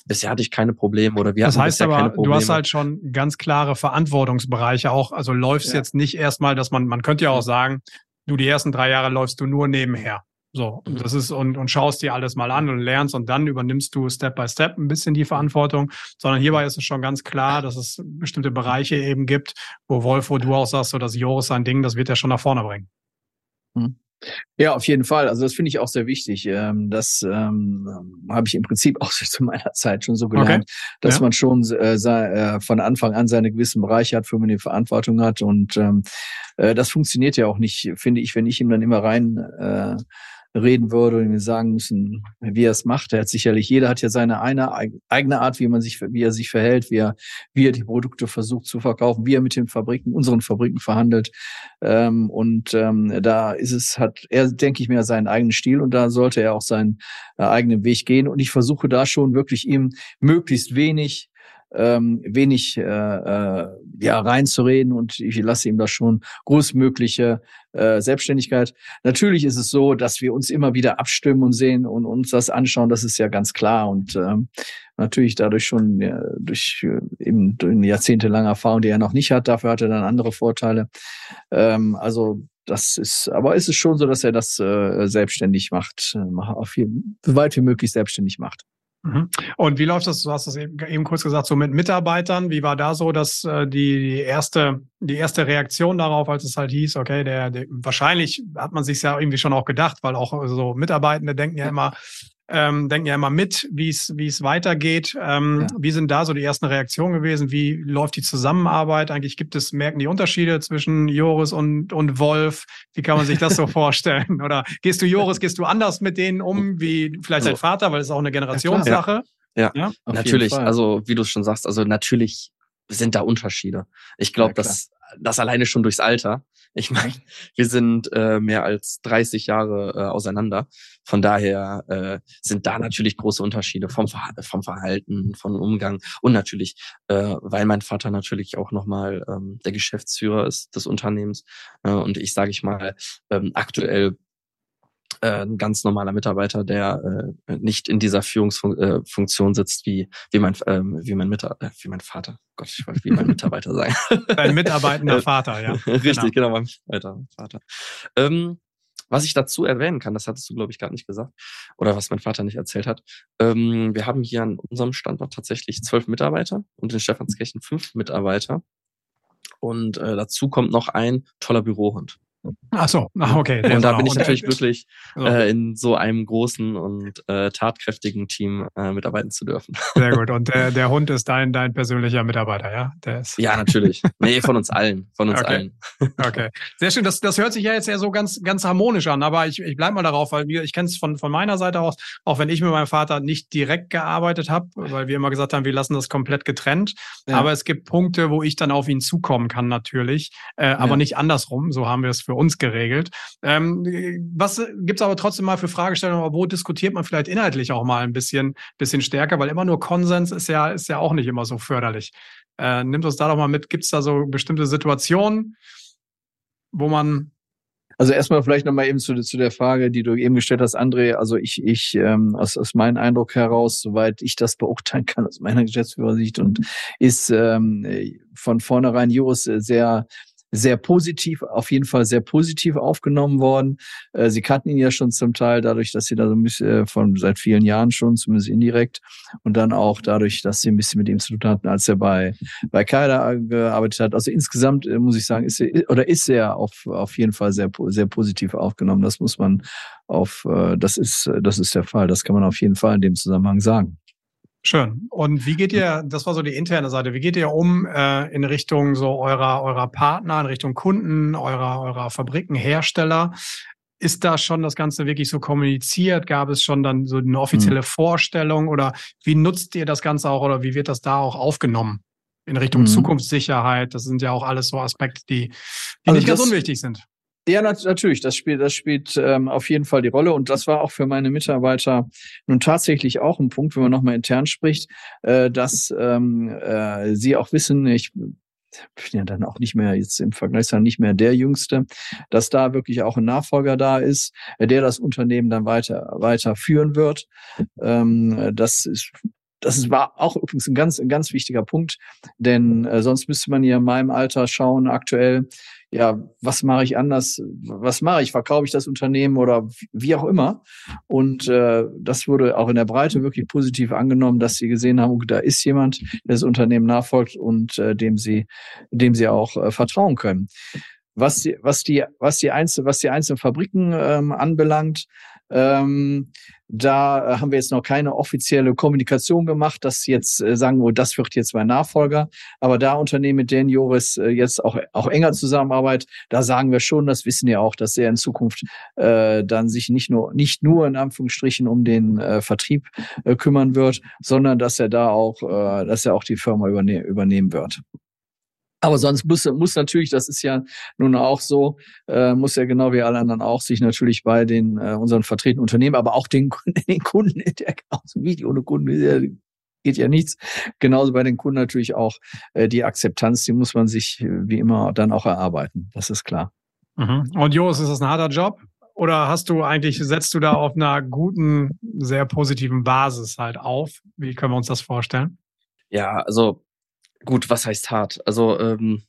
bisher hatte ich keine Probleme oder wir das hatten heißt aber, keine Probleme. Du hast halt schon ganz klare Verantwortungsbereiche auch. Also läufst ja. jetzt nicht erstmal, dass man, man könnte ja auch sagen, du die ersten drei Jahre läufst du nur nebenher. So, und mhm. das ist, und, und schaust dir alles mal an und lernst und dann übernimmst du Step by Step ein bisschen die Verantwortung, sondern hierbei ist es schon ganz klar, dass es bestimmte Bereiche eben gibt, wo Wolf, wo du auch sagst, so dass Joris sein Ding, das wird er schon nach vorne bringen. Mhm. Ja, auf jeden Fall. Also das finde ich auch sehr wichtig. Ähm, das ähm, habe ich im Prinzip auch zu meiner Zeit schon so gelernt, okay. dass ja. man schon äh, äh, von Anfang an seine gewissen Bereiche hat, für man die Verantwortung hat. Und ähm, äh, das funktioniert ja auch nicht, finde ich, wenn ich ihm dann immer rein äh, reden würde und mir sagen müssen, wie er es macht. Er hat sicherlich, jeder hat ja seine eine eigene Art, wie man sich, wie er sich verhält, wie er, wie er die Produkte versucht zu verkaufen, wie er mit den Fabriken, unseren Fabriken verhandelt. Ähm, und ähm, da ist es, hat er, denke ich mir, seinen eigenen Stil und da sollte er auch seinen äh, eigenen Weg gehen. Und ich versuche da schon wirklich ihm möglichst wenig ähm, wenig äh, äh, ja reinzureden und ich lasse ihm da schon großmögliche äh, Selbstständigkeit. Natürlich ist es so, dass wir uns immer wieder abstimmen und sehen und uns das anschauen. Das ist ja ganz klar und ähm, natürlich dadurch schon ja, durch äh, eben durch eine jahrzehntelange Erfahrung, die er noch nicht hat. Dafür hat er dann andere Vorteile. Ähm, also das ist, aber ist es schon so, dass er das äh, selbstständig macht, äh, jeden, so weit wie möglich selbstständig macht. Mhm. Und wie läuft das? Du hast das eben, eben kurz gesagt, so mit Mitarbeitern. Wie war da so, dass äh, die, die erste die erste Reaktion darauf, als es halt hieß, okay, der, der wahrscheinlich hat man sich ja irgendwie schon auch gedacht, weil auch so Mitarbeitende denken ja immer, ähm, denken ja immer mit, wie es wie es weitergeht. Ähm, ja. Wie sind da so die ersten Reaktionen gewesen? Wie läuft die Zusammenarbeit? Eigentlich gibt es, merken die Unterschiede zwischen Joris und, und Wolf? Wie kann man sich das so vorstellen? Oder gehst du Joris, gehst du anders mit denen um, wie vielleicht also, dein Vater, weil es ist auch eine Generationssache? Ja, ja, ja natürlich. Also wie du schon sagst, also natürlich sind da Unterschiede. Ich glaube, ja, dass das alleine schon durchs Alter. Ich meine, wir sind äh, mehr als 30 Jahre äh, auseinander. Von daher äh, sind da natürlich große Unterschiede vom, Ver vom Verhalten, vom Umgang und natürlich, äh, weil mein Vater natürlich auch nochmal ähm, der Geschäftsführer ist des Unternehmens äh, und ich sage ich mal ähm, aktuell äh, ein ganz normaler Mitarbeiter, der äh, nicht in dieser Führungsfunktion äh, sitzt wie wie mein ähm, wie mein Mitarbeiter, äh, wie mein Vater. Gott, ich wollte wie mein Mitarbeiter sagen. Dein mitarbeitender Vater, ja. Richtig, genau, genau mein Mitarbeiter, Vater. Ähm, was ich dazu erwähnen kann, das hattest du, glaube ich, gar nicht gesagt, oder was mein Vater nicht erzählt hat. Ähm, wir haben hier an unserem Standort tatsächlich zwölf Mitarbeiter und in Stephanskirchen fünf Mitarbeiter. Und äh, dazu kommt noch ein toller Bürohund. Ach so, Ach, okay. Und da bin ich natürlich glücklich, äh, in so einem großen und äh, tatkräftigen Team äh, mitarbeiten zu dürfen. Sehr gut. Und der, der Hund ist dein, dein persönlicher Mitarbeiter, ja? Der ist ja, natürlich. Nee, von uns allen. Von uns okay. allen. Okay. Sehr schön. Das, das hört sich ja jetzt ja so ganz, ganz harmonisch an, aber ich, ich bleib mal darauf, weil wir, ich kenne es von, von meiner Seite aus, auch wenn ich mit meinem Vater nicht direkt gearbeitet habe, weil wir immer gesagt haben, wir lassen das komplett getrennt. Ja. Aber es gibt Punkte, wo ich dann auf ihn zukommen kann, natürlich. Äh, aber ja. nicht andersrum. So haben wir es für uns geregelt. Ähm, was gibt's aber trotzdem mal für Fragestellungen, wo diskutiert man vielleicht inhaltlich auch mal ein bisschen, bisschen stärker, weil immer nur Konsens ist ja, ist ja auch nicht immer so förderlich. Äh, nimmt uns da doch mal mit, gibt's da so bestimmte Situationen, wo man also erstmal vielleicht nochmal eben zu, zu der Frage, die du eben gestellt hast, André. Also ich, ich ähm, aus, aus meinem Eindruck heraus, soweit ich das beurteilen kann, aus meiner Geschäftsführersicht, und ist ähm, von vornherein Juris sehr sehr positiv, auf jeden Fall sehr positiv aufgenommen worden. Äh, sie kannten ihn ja schon zum Teil dadurch, dass sie da so ein bisschen äh, von seit vielen Jahren schon, zumindest indirekt, und dann auch dadurch, dass sie ein bisschen mit ihm zu tun hatten, als er bei bei Kaida gearbeitet hat. Also insgesamt äh, muss ich sagen, ist er oder ist er auf auf jeden Fall sehr sehr positiv aufgenommen. Das muss man auf das ist das ist der Fall. Das kann man auf jeden Fall in dem Zusammenhang sagen. Schön. Und wie geht ihr, das war so die interne Seite, wie geht ihr um äh, in Richtung so eurer, eurer Partner, in Richtung Kunden, eurer, eurer Fabriken, Hersteller? Ist da schon das Ganze wirklich so kommuniziert? Gab es schon dann so eine offizielle mhm. Vorstellung oder wie nutzt ihr das Ganze auch oder wie wird das da auch aufgenommen? In Richtung mhm. Zukunftssicherheit, das sind ja auch alles so Aspekte, die, die also nicht ganz unwichtig sind. Ja, natürlich. Das spielt, das spielt ähm, auf jeden Fall die Rolle. Und das war auch für meine Mitarbeiter nun tatsächlich auch ein Punkt, wenn man nochmal intern spricht, äh, dass ähm, äh, sie auch wissen, ich bin ja dann auch nicht mehr jetzt im Vergleich dann nicht mehr der Jüngste, dass da wirklich auch ein Nachfolger da ist, der das Unternehmen dann weiter weiter führen wird. Ähm, das ist das war auch übrigens ein ganz, ein ganz wichtiger Punkt, denn äh, sonst müsste man ja in meinem Alter schauen, aktuell, ja, was mache ich anders, was mache ich, verkaufe ich das Unternehmen oder wie auch immer. Und äh, das wurde auch in der Breite wirklich positiv angenommen, dass sie gesehen haben, da ist jemand, der das Unternehmen nachfolgt und äh, dem sie, dem sie auch äh, vertrauen können. Was die, was die, was die einzelnen, was die einzelnen Fabriken ähm, anbelangt, ähm, da äh, haben wir jetzt noch keine offizielle Kommunikation gemacht, dass jetzt äh, sagen wir, das wird jetzt mein Nachfolger. Aber da Unternehmen, mit denen Joris äh, jetzt auch, auch enger zusammenarbeitet, da sagen wir schon, das wissen ja auch, dass er in Zukunft äh, dann sich nicht nur, nicht nur in Anführungsstrichen um den äh, Vertrieb äh, kümmern wird, sondern dass er da auch, äh, dass er auch die Firma überne übernehmen wird. Aber sonst muss, muss natürlich, das ist ja nun auch so, äh, muss ja genau wie alle anderen auch sich natürlich bei den äh, unseren vertretenen Unternehmen, aber auch den, den Kunden, der genauso wie ohne Kunden geht ja nichts. Genauso bei den Kunden natürlich auch äh, die Akzeptanz, die muss man sich äh, wie immer dann auch erarbeiten. Das ist klar. Mhm. Und Jos, ist das ein harter Job? Oder hast du eigentlich, setzt du da auf einer guten, sehr positiven Basis halt auf? Wie können wir uns das vorstellen? Ja, also Gut, was heißt hart? Also ähm,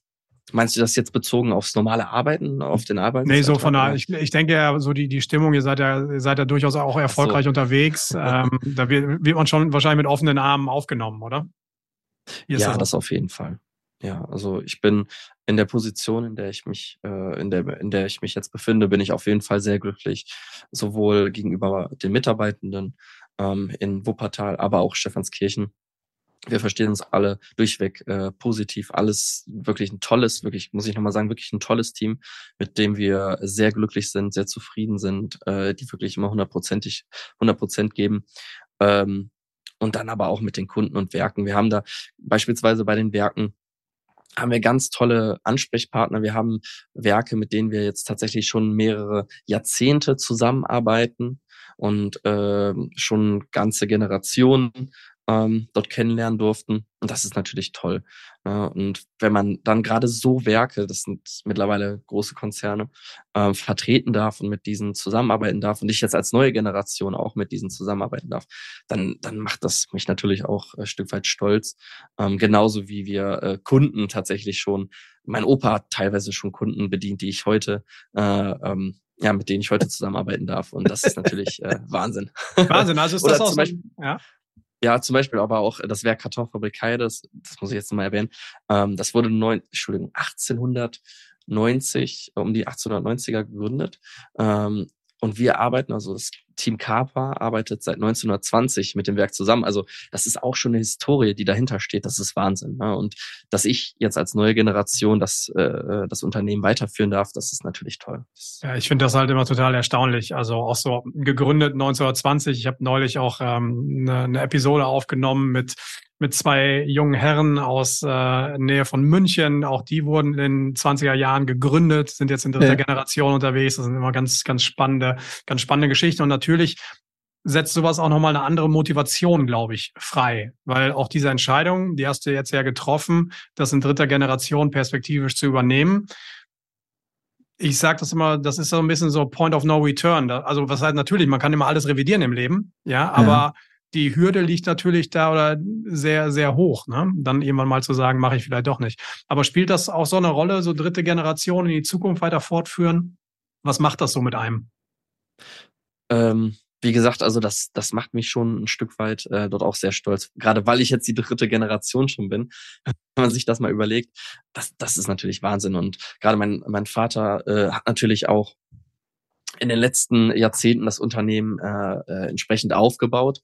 meinst du das jetzt bezogen aufs normale Arbeiten, auf den Arbeiten? Nee, so von der, ich, ich denke ja, so die, die Stimmung, ihr seid ja, ihr seid ja durchaus auch erfolgreich so. unterwegs. Ähm, da wird, wird man schon wahrscheinlich mit offenen Armen aufgenommen, oder? ja, das, das auf jeden Fall. Ja, also ich bin in der Position, in der ich mich, äh, in der, in der ich mich jetzt befinde, bin ich auf jeden Fall sehr glücklich, sowohl gegenüber den Mitarbeitenden ähm, in Wuppertal, aber auch Stephanskirchen wir verstehen uns alle durchweg äh, positiv. Alles wirklich ein tolles, wirklich, muss ich nochmal sagen, wirklich ein tolles Team, mit dem wir sehr glücklich sind, sehr zufrieden sind, äh, die wirklich immer hundertprozentig, hundert Prozent geben. Ähm, und dann aber auch mit den Kunden und Werken. Wir haben da beispielsweise bei den Werken haben wir ganz tolle Ansprechpartner. Wir haben Werke, mit denen wir jetzt tatsächlich schon mehrere Jahrzehnte zusammenarbeiten und äh, schon ganze Generationen ähm, dort kennenlernen durften. Und das ist natürlich toll. Äh, und wenn man dann gerade so Werke, das sind mittlerweile große Konzerne, äh, vertreten darf und mit diesen zusammenarbeiten darf und ich jetzt als neue Generation auch mit diesen zusammenarbeiten darf, dann, dann macht das mich natürlich auch ein Stück weit stolz. Ähm, genauso wie wir äh, Kunden tatsächlich schon, mein Opa hat teilweise schon Kunden bedient, die ich heute äh, ähm, ja, mit denen ich heute zusammenarbeiten darf. Und das ist natürlich äh, Wahnsinn. Wahnsinn, also ist das auch zum Beispiel, ja? Ja, zum Beispiel aber auch das Werk Kartonfabrik Heides, das muss ich jetzt mal erwähnen, ähm, das wurde neun, Entschuldigung, 1890, um die 1890er gegründet. Ähm, und wir arbeiten, also das Team Kapa arbeitet seit 1920 mit dem Werk zusammen. Also das ist auch schon eine Historie, die dahinter steht. Das ist Wahnsinn. Ne? Und dass ich jetzt als neue Generation das, äh, das Unternehmen weiterführen darf, das ist natürlich toll. Ja, ich finde das halt immer total erstaunlich. Also auch so gegründet 1920. Ich habe neulich auch ähm, eine, eine Episode aufgenommen mit mit zwei jungen Herren aus äh, Nähe von München. Auch die wurden in den 20er Jahren gegründet, sind jetzt in dritter ja. Generation unterwegs. Das sind immer ganz, ganz spannende, ganz spannende Geschichten. Und natürlich setzt sowas auch nochmal eine andere Motivation, glaube ich, frei. Weil auch diese Entscheidung, die hast du jetzt ja getroffen, das in dritter Generation perspektivisch zu übernehmen. Ich sage das immer, das ist so ein bisschen so Point of No Return. Also was heißt natürlich, man kann immer alles revidieren im Leben, ja, aber ja die Hürde liegt natürlich da oder sehr, sehr hoch, ne? Dann irgendwann mal zu sagen, mache ich vielleicht doch nicht. Aber spielt das auch so eine Rolle, so dritte Generation in die Zukunft weiter fortführen? Was macht das so mit einem? Ähm, wie gesagt, also das, das macht mich schon ein Stück weit äh, dort auch sehr stolz. Gerade weil ich jetzt die dritte Generation schon bin, wenn man sich das mal überlegt, das, das ist natürlich Wahnsinn. Und gerade mein, mein Vater äh, hat natürlich auch in den letzten Jahrzehnten das Unternehmen äh, äh, entsprechend aufgebaut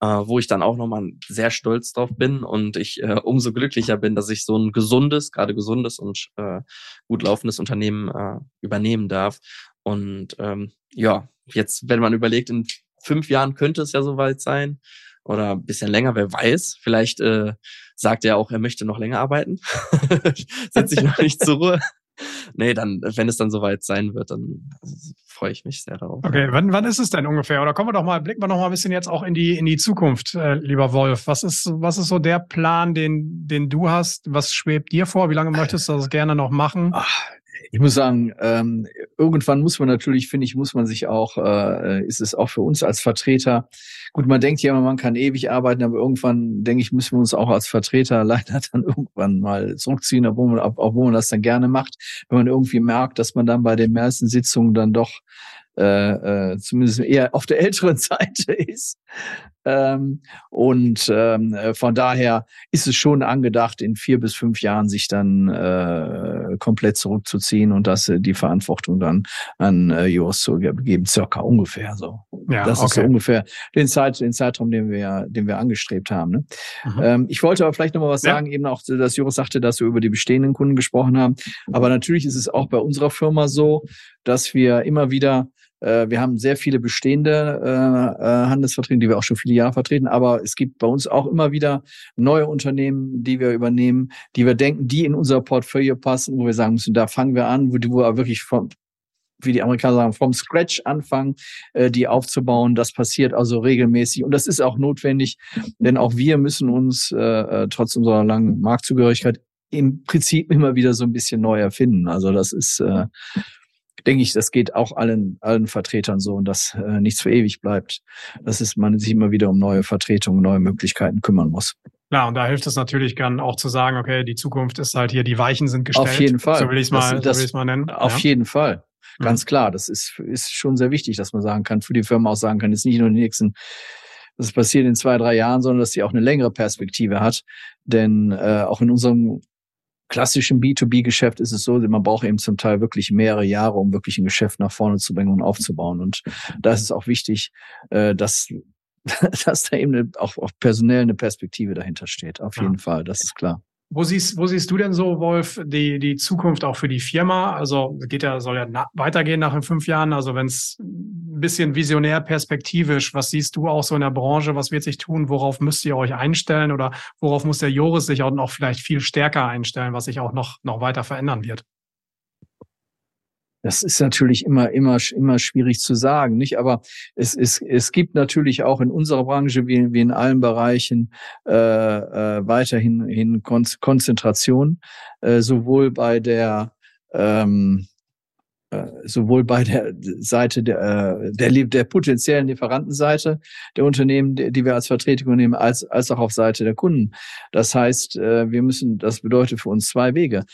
äh, wo ich dann auch nochmal sehr stolz drauf bin und ich äh, umso glücklicher bin, dass ich so ein gesundes, gerade gesundes und äh, gut laufendes Unternehmen äh, übernehmen darf. Und ähm, ja, jetzt, wenn man überlegt, in fünf Jahren könnte es ja soweit sein oder ein bisschen länger, wer weiß. Vielleicht äh, sagt er auch, er möchte noch länger arbeiten. Setzt sich noch nicht zur Ruhe nee, dann, wenn es dann soweit sein wird, dann freue ich mich sehr darauf. Okay, wann, wann ist es denn ungefähr? Oder kommen wir doch mal, blicken wir noch mal ein bisschen jetzt auch in die, in die Zukunft, äh, lieber Wolf. Was ist, was ist so der Plan, den, den du hast? Was schwebt dir vor? Wie lange möchtest du das gerne noch machen? Ach, Ich muss sagen, ähm, irgendwann muss man natürlich, finde ich, muss man sich auch, äh, ist es auch für uns als Vertreter, gut, man denkt ja immer, man kann ewig arbeiten, aber irgendwann, denke ich, müssen wir uns auch als Vertreter leider dann irgendwann mal zurückziehen, obwohl man, obwohl man das dann gerne macht, wenn man irgendwie merkt, dass man dann bei den meisten Sitzungen dann doch äh, äh, zumindest eher auf der älteren Seite ist. Ähm, und ähm, von daher ist es schon angedacht, in vier bis fünf Jahren sich dann äh, komplett zurückzuziehen und das äh, die Verantwortung dann an äh, Jos zu geben, circa ungefähr so. Ja, das okay. ist so ungefähr den, Zeit, den Zeitraum, den wir, den wir angestrebt haben. Ne? Mhm. Ähm, ich wollte aber vielleicht noch mal was ja. sagen, eben auch, dass Joris sagte, dass wir über die bestehenden Kunden gesprochen haben. Aber natürlich ist es auch bei unserer Firma so, dass wir immer wieder wir haben sehr viele bestehende äh, äh, Handelsvertretungen, die wir auch schon viele Jahre vertreten, aber es gibt bei uns auch immer wieder neue Unternehmen, die wir übernehmen, die wir denken, die in unser Portfolio passen, wo wir sagen müssen, da fangen wir an, wo, wo wir wirklich vom, wie die Amerikaner sagen, vom Scratch anfangen, äh, die aufzubauen. Das passiert also regelmäßig und das ist auch notwendig, denn auch wir müssen uns äh, trotz unserer langen Marktzugehörigkeit im Prinzip immer wieder so ein bisschen neu erfinden. Also das ist äh, denke ich, das geht auch allen, allen Vertretern so und dass äh, nichts für ewig bleibt. Das ist, man sich immer wieder um neue Vertretungen, neue Möglichkeiten kümmern muss. Klar, und da hilft es natürlich dann auch zu sagen, okay, die Zukunft ist halt hier, die Weichen sind gestellt. Auf jeden Fall. So will ich es mal, das, so will ich's mal nennen. Auf ja. jeden Fall. Mhm. Ganz mhm. klar. Das ist, ist schon sehr wichtig, dass man sagen kann, für die Firma auch sagen kann, jetzt nicht nur die nächsten das passiert in zwei, drei Jahren, sondern dass sie auch eine längere Perspektive hat. Denn äh, auch in unserem klassischen B2B-Geschäft ist es so, man braucht eben zum Teil wirklich mehrere Jahre, um wirklich ein Geschäft nach vorne zu bringen und aufzubauen. Und da ist es auch wichtig, äh, dass, dass da eben auch, auch personell eine Perspektive dahinter steht. Auf jeden ja. Fall, das ist klar. Wo siehst, wo siehst du denn so, Wolf, die, die Zukunft auch für die Firma? Also geht ja, soll ja na, weitergehen nach in fünf Jahren. Also wenn es bisschen visionär perspektivisch, was siehst du auch so in der Branche? Was wird sich tun? Worauf müsst ihr euch einstellen? Oder worauf muss der Joris sich auch noch vielleicht viel stärker einstellen, was sich auch noch, noch weiter verändern wird? Das ist natürlich immer, immer, immer schwierig zu sagen, nicht? Aber es, es, es gibt natürlich auch in unserer Branche wie, wie in allen Bereichen äh, äh, weiterhin hin Konzentration, äh, sowohl bei der ähm, äh, sowohl bei der Seite der, äh, der, der potenziellen Lieferantenseite der Unternehmen, die wir als Vertretung nehmen, als, als auch auf Seite der Kunden. Das heißt, äh, wir müssen, das bedeutet für uns zwei Wege.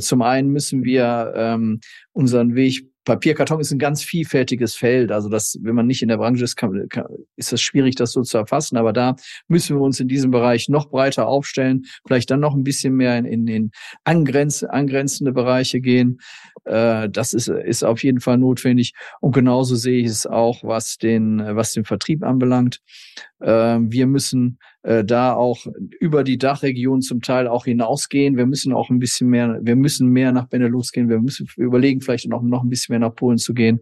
Zum einen müssen wir ähm, unseren Weg Papierkarton ist ein ganz vielfältiges Feld. Also das, wenn man nicht in der Branche ist, kann, kann, ist das schwierig, das so zu erfassen. Aber da müssen wir uns in diesem Bereich noch breiter aufstellen, vielleicht dann noch ein bisschen mehr in, in, in angrenz, angrenzende Bereiche gehen. Äh, das ist, ist auf jeden Fall notwendig. Und genauso sehe ich es auch, was den, was den Vertrieb anbelangt. Äh, wir müssen äh, da auch über die Dachregion zum Teil auch hinausgehen. Wir müssen auch ein bisschen mehr, wir müssen mehr nach Benelux gehen. Wir müssen überlegen, vielleicht noch, noch ein bisschen mehr nach Polen zu gehen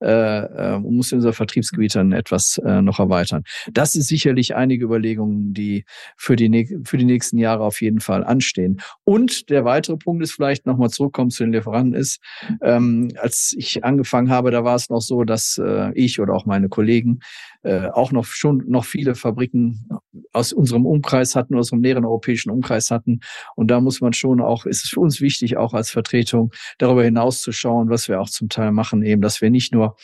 äh, äh, und muss unser Vertriebsgebiet dann etwas äh, noch erweitern. Das ist sicherlich einige Überlegungen, die für die, für die nächsten Jahre auf jeden Fall anstehen. Und der weitere Punkt ist vielleicht nochmal zurückkommen zu den Lieferanten ist, ähm, als ich angefangen habe, da war es noch so, dass äh, ich oder auch meine Kollegen äh, auch noch schon noch viele Fabriken aus unserem Umkreis hatten, aus unserem näheren europäischen Umkreis hatten. Und da muss man schon auch, ist es für uns wichtig, auch als Vertretung darüber hinaus zu schauen, was wir auch zum Teil machen, eben, dass wir nicht nur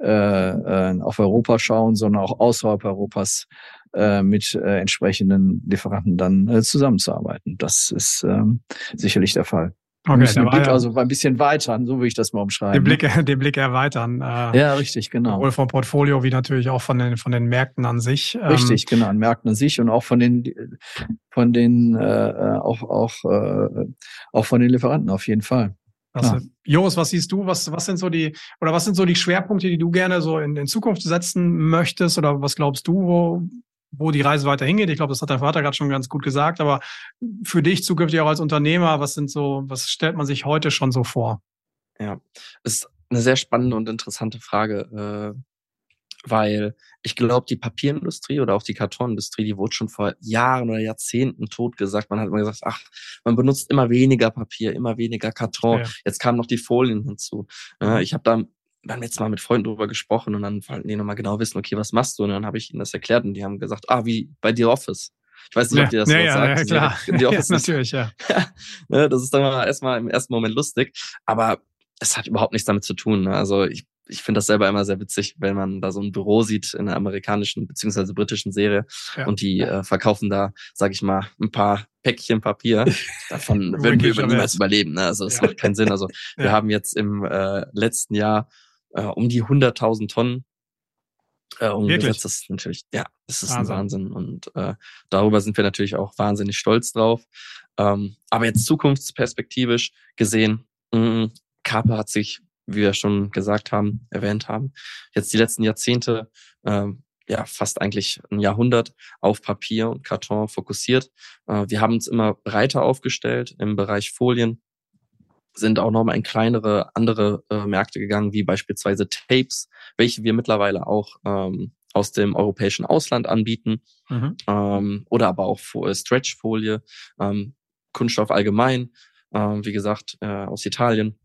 äh, äh auf Europa schauen, sondern auch außerhalb Europas äh, mit äh, entsprechenden Lieferanten dann äh, zusammenzuarbeiten. Das ist ähm, sicherlich der Fall. Okay, müssen den Blick ja, also ein bisschen weitern, so würde ich das mal umschreiben. Den Blick, den Blick erweitern. Äh, ja, richtig, genau. Sowohl vom Portfolio wie natürlich auch von den, von den Märkten an sich. Ähm, richtig, genau, an Märkten an sich und auch von den, von den, äh, äh, auch, auch, äh, auch von den Lieferanten auf jeden Fall. Also, Joris, was siehst du? Was, was sind so die, oder was sind so die Schwerpunkte, die du gerne so in, in Zukunft setzen möchtest? Oder was glaubst du, wo, wo die Reise weiter hingeht. Ich glaube, das hat dein Vater gerade schon ganz gut gesagt. Aber für dich zukünftig auch als Unternehmer, was sind so, was stellt man sich heute schon so vor? Ja, ist eine sehr spannende und interessante Frage, äh, weil ich glaube, die Papierindustrie oder auch die Kartonindustrie, die wurde schon vor Jahren oder Jahrzehnten tot gesagt. Man hat immer gesagt, ach, man benutzt immer weniger Papier, immer weniger Karton. Ja. Jetzt kamen noch die Folien hinzu. Äh, ich habe da wir haben jetzt mal mit Freunden drüber gesprochen und dann wollten die nochmal genau wissen, okay, was machst du? Und dann habe ich ihnen das erklärt und die haben gesagt, ah, wie bei dir Office. Ich weiß nicht, ob dir das ja, ja, sagt. Ja, klar. Die, die ja, natürlich, ja. ne, das ist dann erstmal im ersten Moment lustig, aber es hat überhaupt nichts damit zu tun. Ne? Also ich ich finde das selber immer sehr witzig, wenn man da so ein Büro sieht in einer amerikanischen beziehungsweise britischen Serie ja. und die äh, verkaufen da, sag ich mal, ein paar Päckchen Papier. Davon würden wir über niemals überleben. Ne? Also es ja. macht keinen Sinn. Also wir ja. haben jetzt im äh, letzten Jahr äh, um die 100.000 Tonnen äh, umgesetzt. Das ist natürlich, ja, das ist Wahnsinn. ein Wahnsinn. Und äh, darüber sind wir natürlich auch wahnsinnig stolz drauf. Ähm, aber jetzt zukunftsperspektivisch gesehen, mh, Kapa hat sich wie wir schon gesagt haben, erwähnt haben, jetzt die letzten Jahrzehnte, äh, ja, fast eigentlich ein Jahrhundert auf Papier und Karton fokussiert. Äh, wir haben uns immer breiter aufgestellt im Bereich Folien, sind auch nochmal in kleinere andere äh, Märkte gegangen, wie beispielsweise Tapes, welche wir mittlerweile auch ähm, aus dem europäischen Ausland anbieten, mhm. ähm, oder aber auch Stretchfolie, ähm, Kunststoff allgemein, äh, wie gesagt, äh, aus Italien.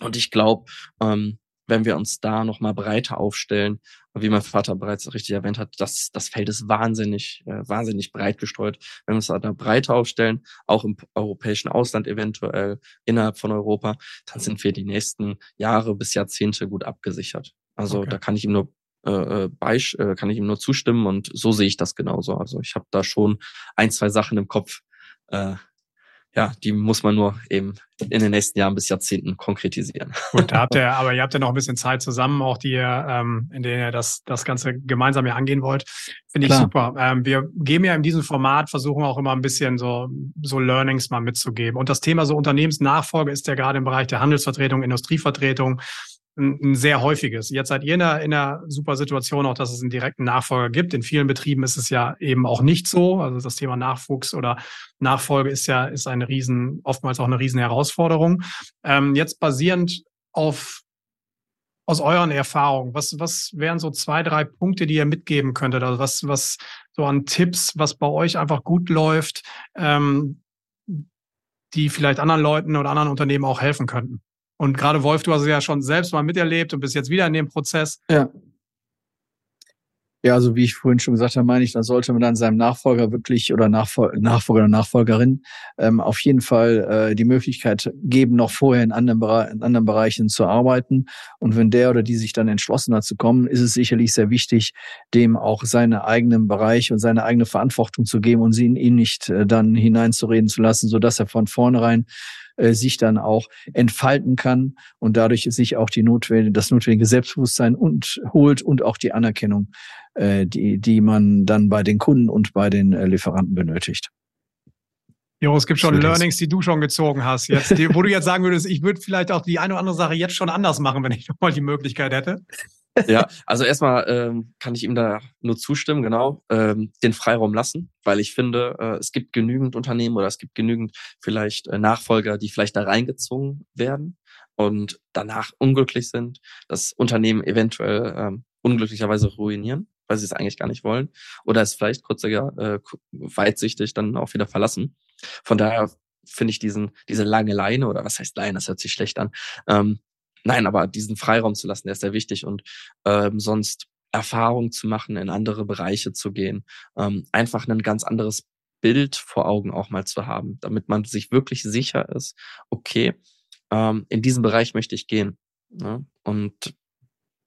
Und ich glaube, ähm, wenn wir uns da nochmal breiter aufstellen, wie mein Vater bereits richtig erwähnt hat, das, das Feld ist wahnsinnig, äh, wahnsinnig breit gestreut. Wenn wir uns da breiter aufstellen, auch im europäischen Ausland eventuell, innerhalb von Europa, dann sind wir die nächsten Jahre bis Jahrzehnte gut abgesichert. Also okay. da kann ich ihm nur äh, äh beisch, äh, kann ich ihm nur zustimmen und so sehe ich das genauso. Also ich habe da schon ein, zwei Sachen im Kopf, äh, ja, die muss man nur eben in den nächsten Jahren bis Jahrzehnten konkretisieren. Gut, da habt ihr, aber ihr habt ja noch ein bisschen Zeit zusammen, auch die ihr, ähm, in denen ihr das, das Ganze gemeinsam ja angehen wollt. Finde ich Klar. super. Ähm, wir geben ja in diesem Format, versuchen auch immer ein bisschen so, so Learnings mal mitzugeben. Und das Thema so Unternehmensnachfolge ist ja gerade im Bereich der Handelsvertretung, Industrievertretung ein, ein sehr häufiges. Jetzt seid ihr in einer, in einer super Situation, auch dass es einen direkten Nachfolger gibt. In vielen Betrieben ist es ja eben auch nicht so. Also das Thema Nachwuchs oder Nachfolge ist ja ist eine riesen, oftmals auch eine riesen Herausforderung. Ähm, jetzt basierend auf aus euren Erfahrungen, was, was wären so zwei, drei Punkte, die ihr mitgeben könntet? Also was, was so an Tipps, was bei euch einfach gut läuft, ähm, die vielleicht anderen Leuten oder anderen Unternehmen auch helfen könnten? Und gerade Wolf, du hast es ja schon selbst mal miterlebt und bist jetzt wieder in dem Prozess. Ja. Ja, also wie ich vorhin schon gesagt habe, meine ich, dann sollte man dann seinem Nachfolger wirklich oder Nachfol Nachfolger oder Nachfolgerin ähm, auf jeden Fall äh, die Möglichkeit geben, noch vorher in anderen, in anderen Bereichen zu arbeiten. Und wenn der oder die sich dann entschlossen hat zu kommen, ist es sicherlich sehr wichtig, dem auch seinen eigenen Bereich und seine eigene Verantwortung zu geben und sie in ihn nicht äh, dann hineinzureden zu lassen, so dass er von vornherein äh, sich dann auch entfalten kann und dadurch sich auch die notwendige, das notwendige Selbstbewusstsein und holt und auch die Anerkennung, äh, die, die man dann bei den Kunden und bei den äh, Lieferanten benötigt. Jo, es gibt schon Learnings, die du schon gezogen hast. Jetzt, die, wo du jetzt sagen würdest, ich würde vielleicht auch die eine oder andere Sache jetzt schon anders machen, wenn ich nochmal die Möglichkeit hätte. Ja, also erstmal ähm, kann ich ihm da nur zustimmen, genau, ähm, den Freiraum lassen, weil ich finde, äh, es gibt genügend Unternehmen oder es gibt genügend vielleicht äh, Nachfolger, die vielleicht da reingezogen werden und danach unglücklich sind, das Unternehmen eventuell ähm, unglücklicherweise ruinieren, weil sie es eigentlich gar nicht wollen oder es vielleicht kurziger, äh, weitsichtig dann auch wieder verlassen. Von daher finde ich diesen, diese lange Leine oder was heißt Leine, das hört sich schlecht an, ähm, Nein, aber diesen Freiraum zu lassen, der ist sehr wichtig und ähm, sonst Erfahrung zu machen, in andere Bereiche zu gehen, ähm, einfach ein ganz anderes Bild vor Augen auch mal zu haben, damit man sich wirklich sicher ist, okay, ähm, in diesem Bereich möchte ich gehen. Ne? Und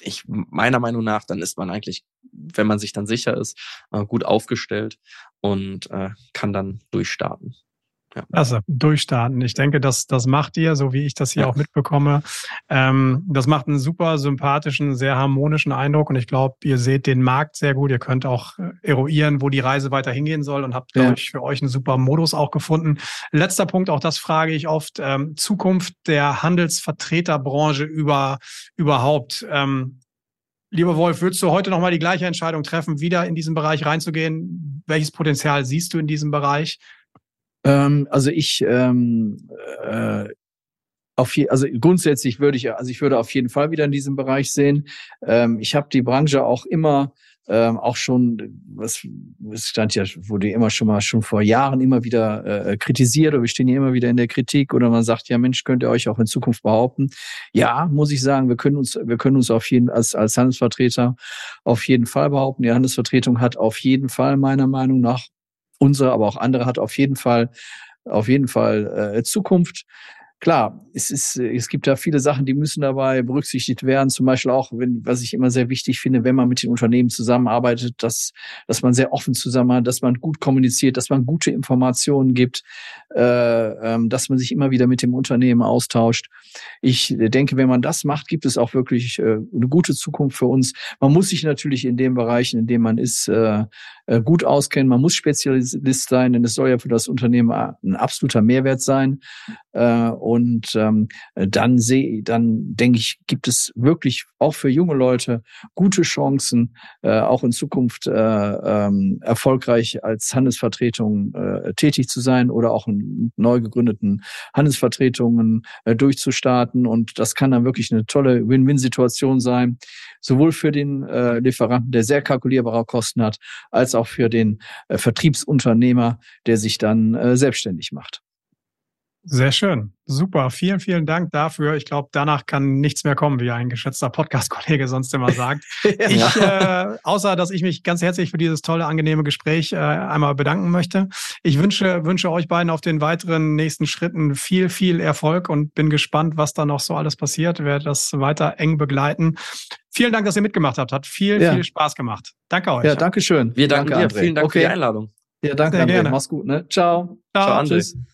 ich meiner Meinung nach, dann ist man eigentlich, wenn man sich dann sicher ist, äh, gut aufgestellt und äh, kann dann durchstarten. Ja. Also durchstarten. Ich denke, das, das macht ihr, so wie ich das hier ja. auch mitbekomme. Ähm, das macht einen super sympathischen, sehr harmonischen Eindruck und ich glaube, ihr seht den Markt sehr gut. Ihr könnt auch äh, eruieren, wo die Reise weiter hingehen soll und habt, ja. glaube ich, für euch einen super Modus auch gefunden. Letzter Punkt, auch das frage ich oft, ähm, Zukunft der Handelsvertreterbranche über, überhaupt. Ähm, Lieber Wolf, würdest du heute nochmal die gleiche Entscheidung treffen, wieder in diesen Bereich reinzugehen? Welches Potenzial siehst du in diesem Bereich? Ähm, also ich ähm, äh, auf je, also grundsätzlich würde ich, also ich würde auf jeden Fall wieder in diesem Bereich sehen. Ähm, ich habe die Branche auch immer ähm, auch schon, was, was stand ja, wurde immer schon mal schon vor Jahren immer wieder äh, kritisiert oder wir stehen ja immer wieder in der Kritik oder man sagt, ja Mensch, könnt ihr euch auch in Zukunft behaupten? Ja, muss ich sagen, wir können uns, wir können uns auf jeden als als Handelsvertreter auf jeden Fall behaupten. Die Handelsvertretung hat auf jeden Fall meiner Meinung nach unsere, aber auch andere hat auf jeden Fall, auf jeden Fall äh, Zukunft klar, es ist, es gibt da viele Sachen, die müssen dabei berücksichtigt werden. Zum Beispiel auch, wenn, was ich immer sehr wichtig finde, wenn man mit den Unternehmen zusammenarbeitet, dass, dass man sehr offen zusammen hat, dass man gut kommuniziert, dass man gute Informationen gibt, äh, ähm, dass man sich immer wieder mit dem Unternehmen austauscht. Ich denke, wenn man das macht, gibt es auch wirklich äh, eine gute Zukunft für uns. Man muss sich natürlich in den Bereichen, in denen man ist, äh, äh gut auskennen. Man muss Spezialist sein, denn es soll ja für das Unternehmen ein absoluter Mehrwert sein. Äh, und ähm, dann sehe, dann denke ich, gibt es wirklich auch für junge Leute gute Chancen, äh, auch in Zukunft äh, ähm, erfolgreich als Handelsvertretung äh, tätig zu sein oder auch in neu gegründeten Handelsvertretungen äh, durchzustarten. Und das kann dann wirklich eine tolle Win-Win-Situation sein, sowohl für den äh, Lieferanten, der sehr kalkulierbare Kosten hat, als auch für den äh, Vertriebsunternehmer, der sich dann äh, selbstständig macht. Sehr schön. Super. Vielen, vielen Dank dafür. Ich glaube, danach kann nichts mehr kommen, wie ein geschätzter Podcast-Kollege sonst immer sagt. ja. Ich, äh, außer dass ich mich ganz herzlich für dieses tolle, angenehme Gespräch äh, einmal bedanken möchte. Ich wünsche, wünsche euch beiden auf den weiteren nächsten Schritten viel, viel Erfolg und bin gespannt, was da noch so alles passiert. Ich werde das weiter eng begleiten. Vielen Dank, dass ihr mitgemacht habt. Hat viel, ja. viel Spaß gemacht. Danke euch. Ja, danke schön. Wir danken danke, dir. André. Vielen Dank okay. für die Einladung. Ja, danke, Sehr André. Gerne. Mach's gut. Ne? Ciao. Ciao, Ciao André. Tschüss.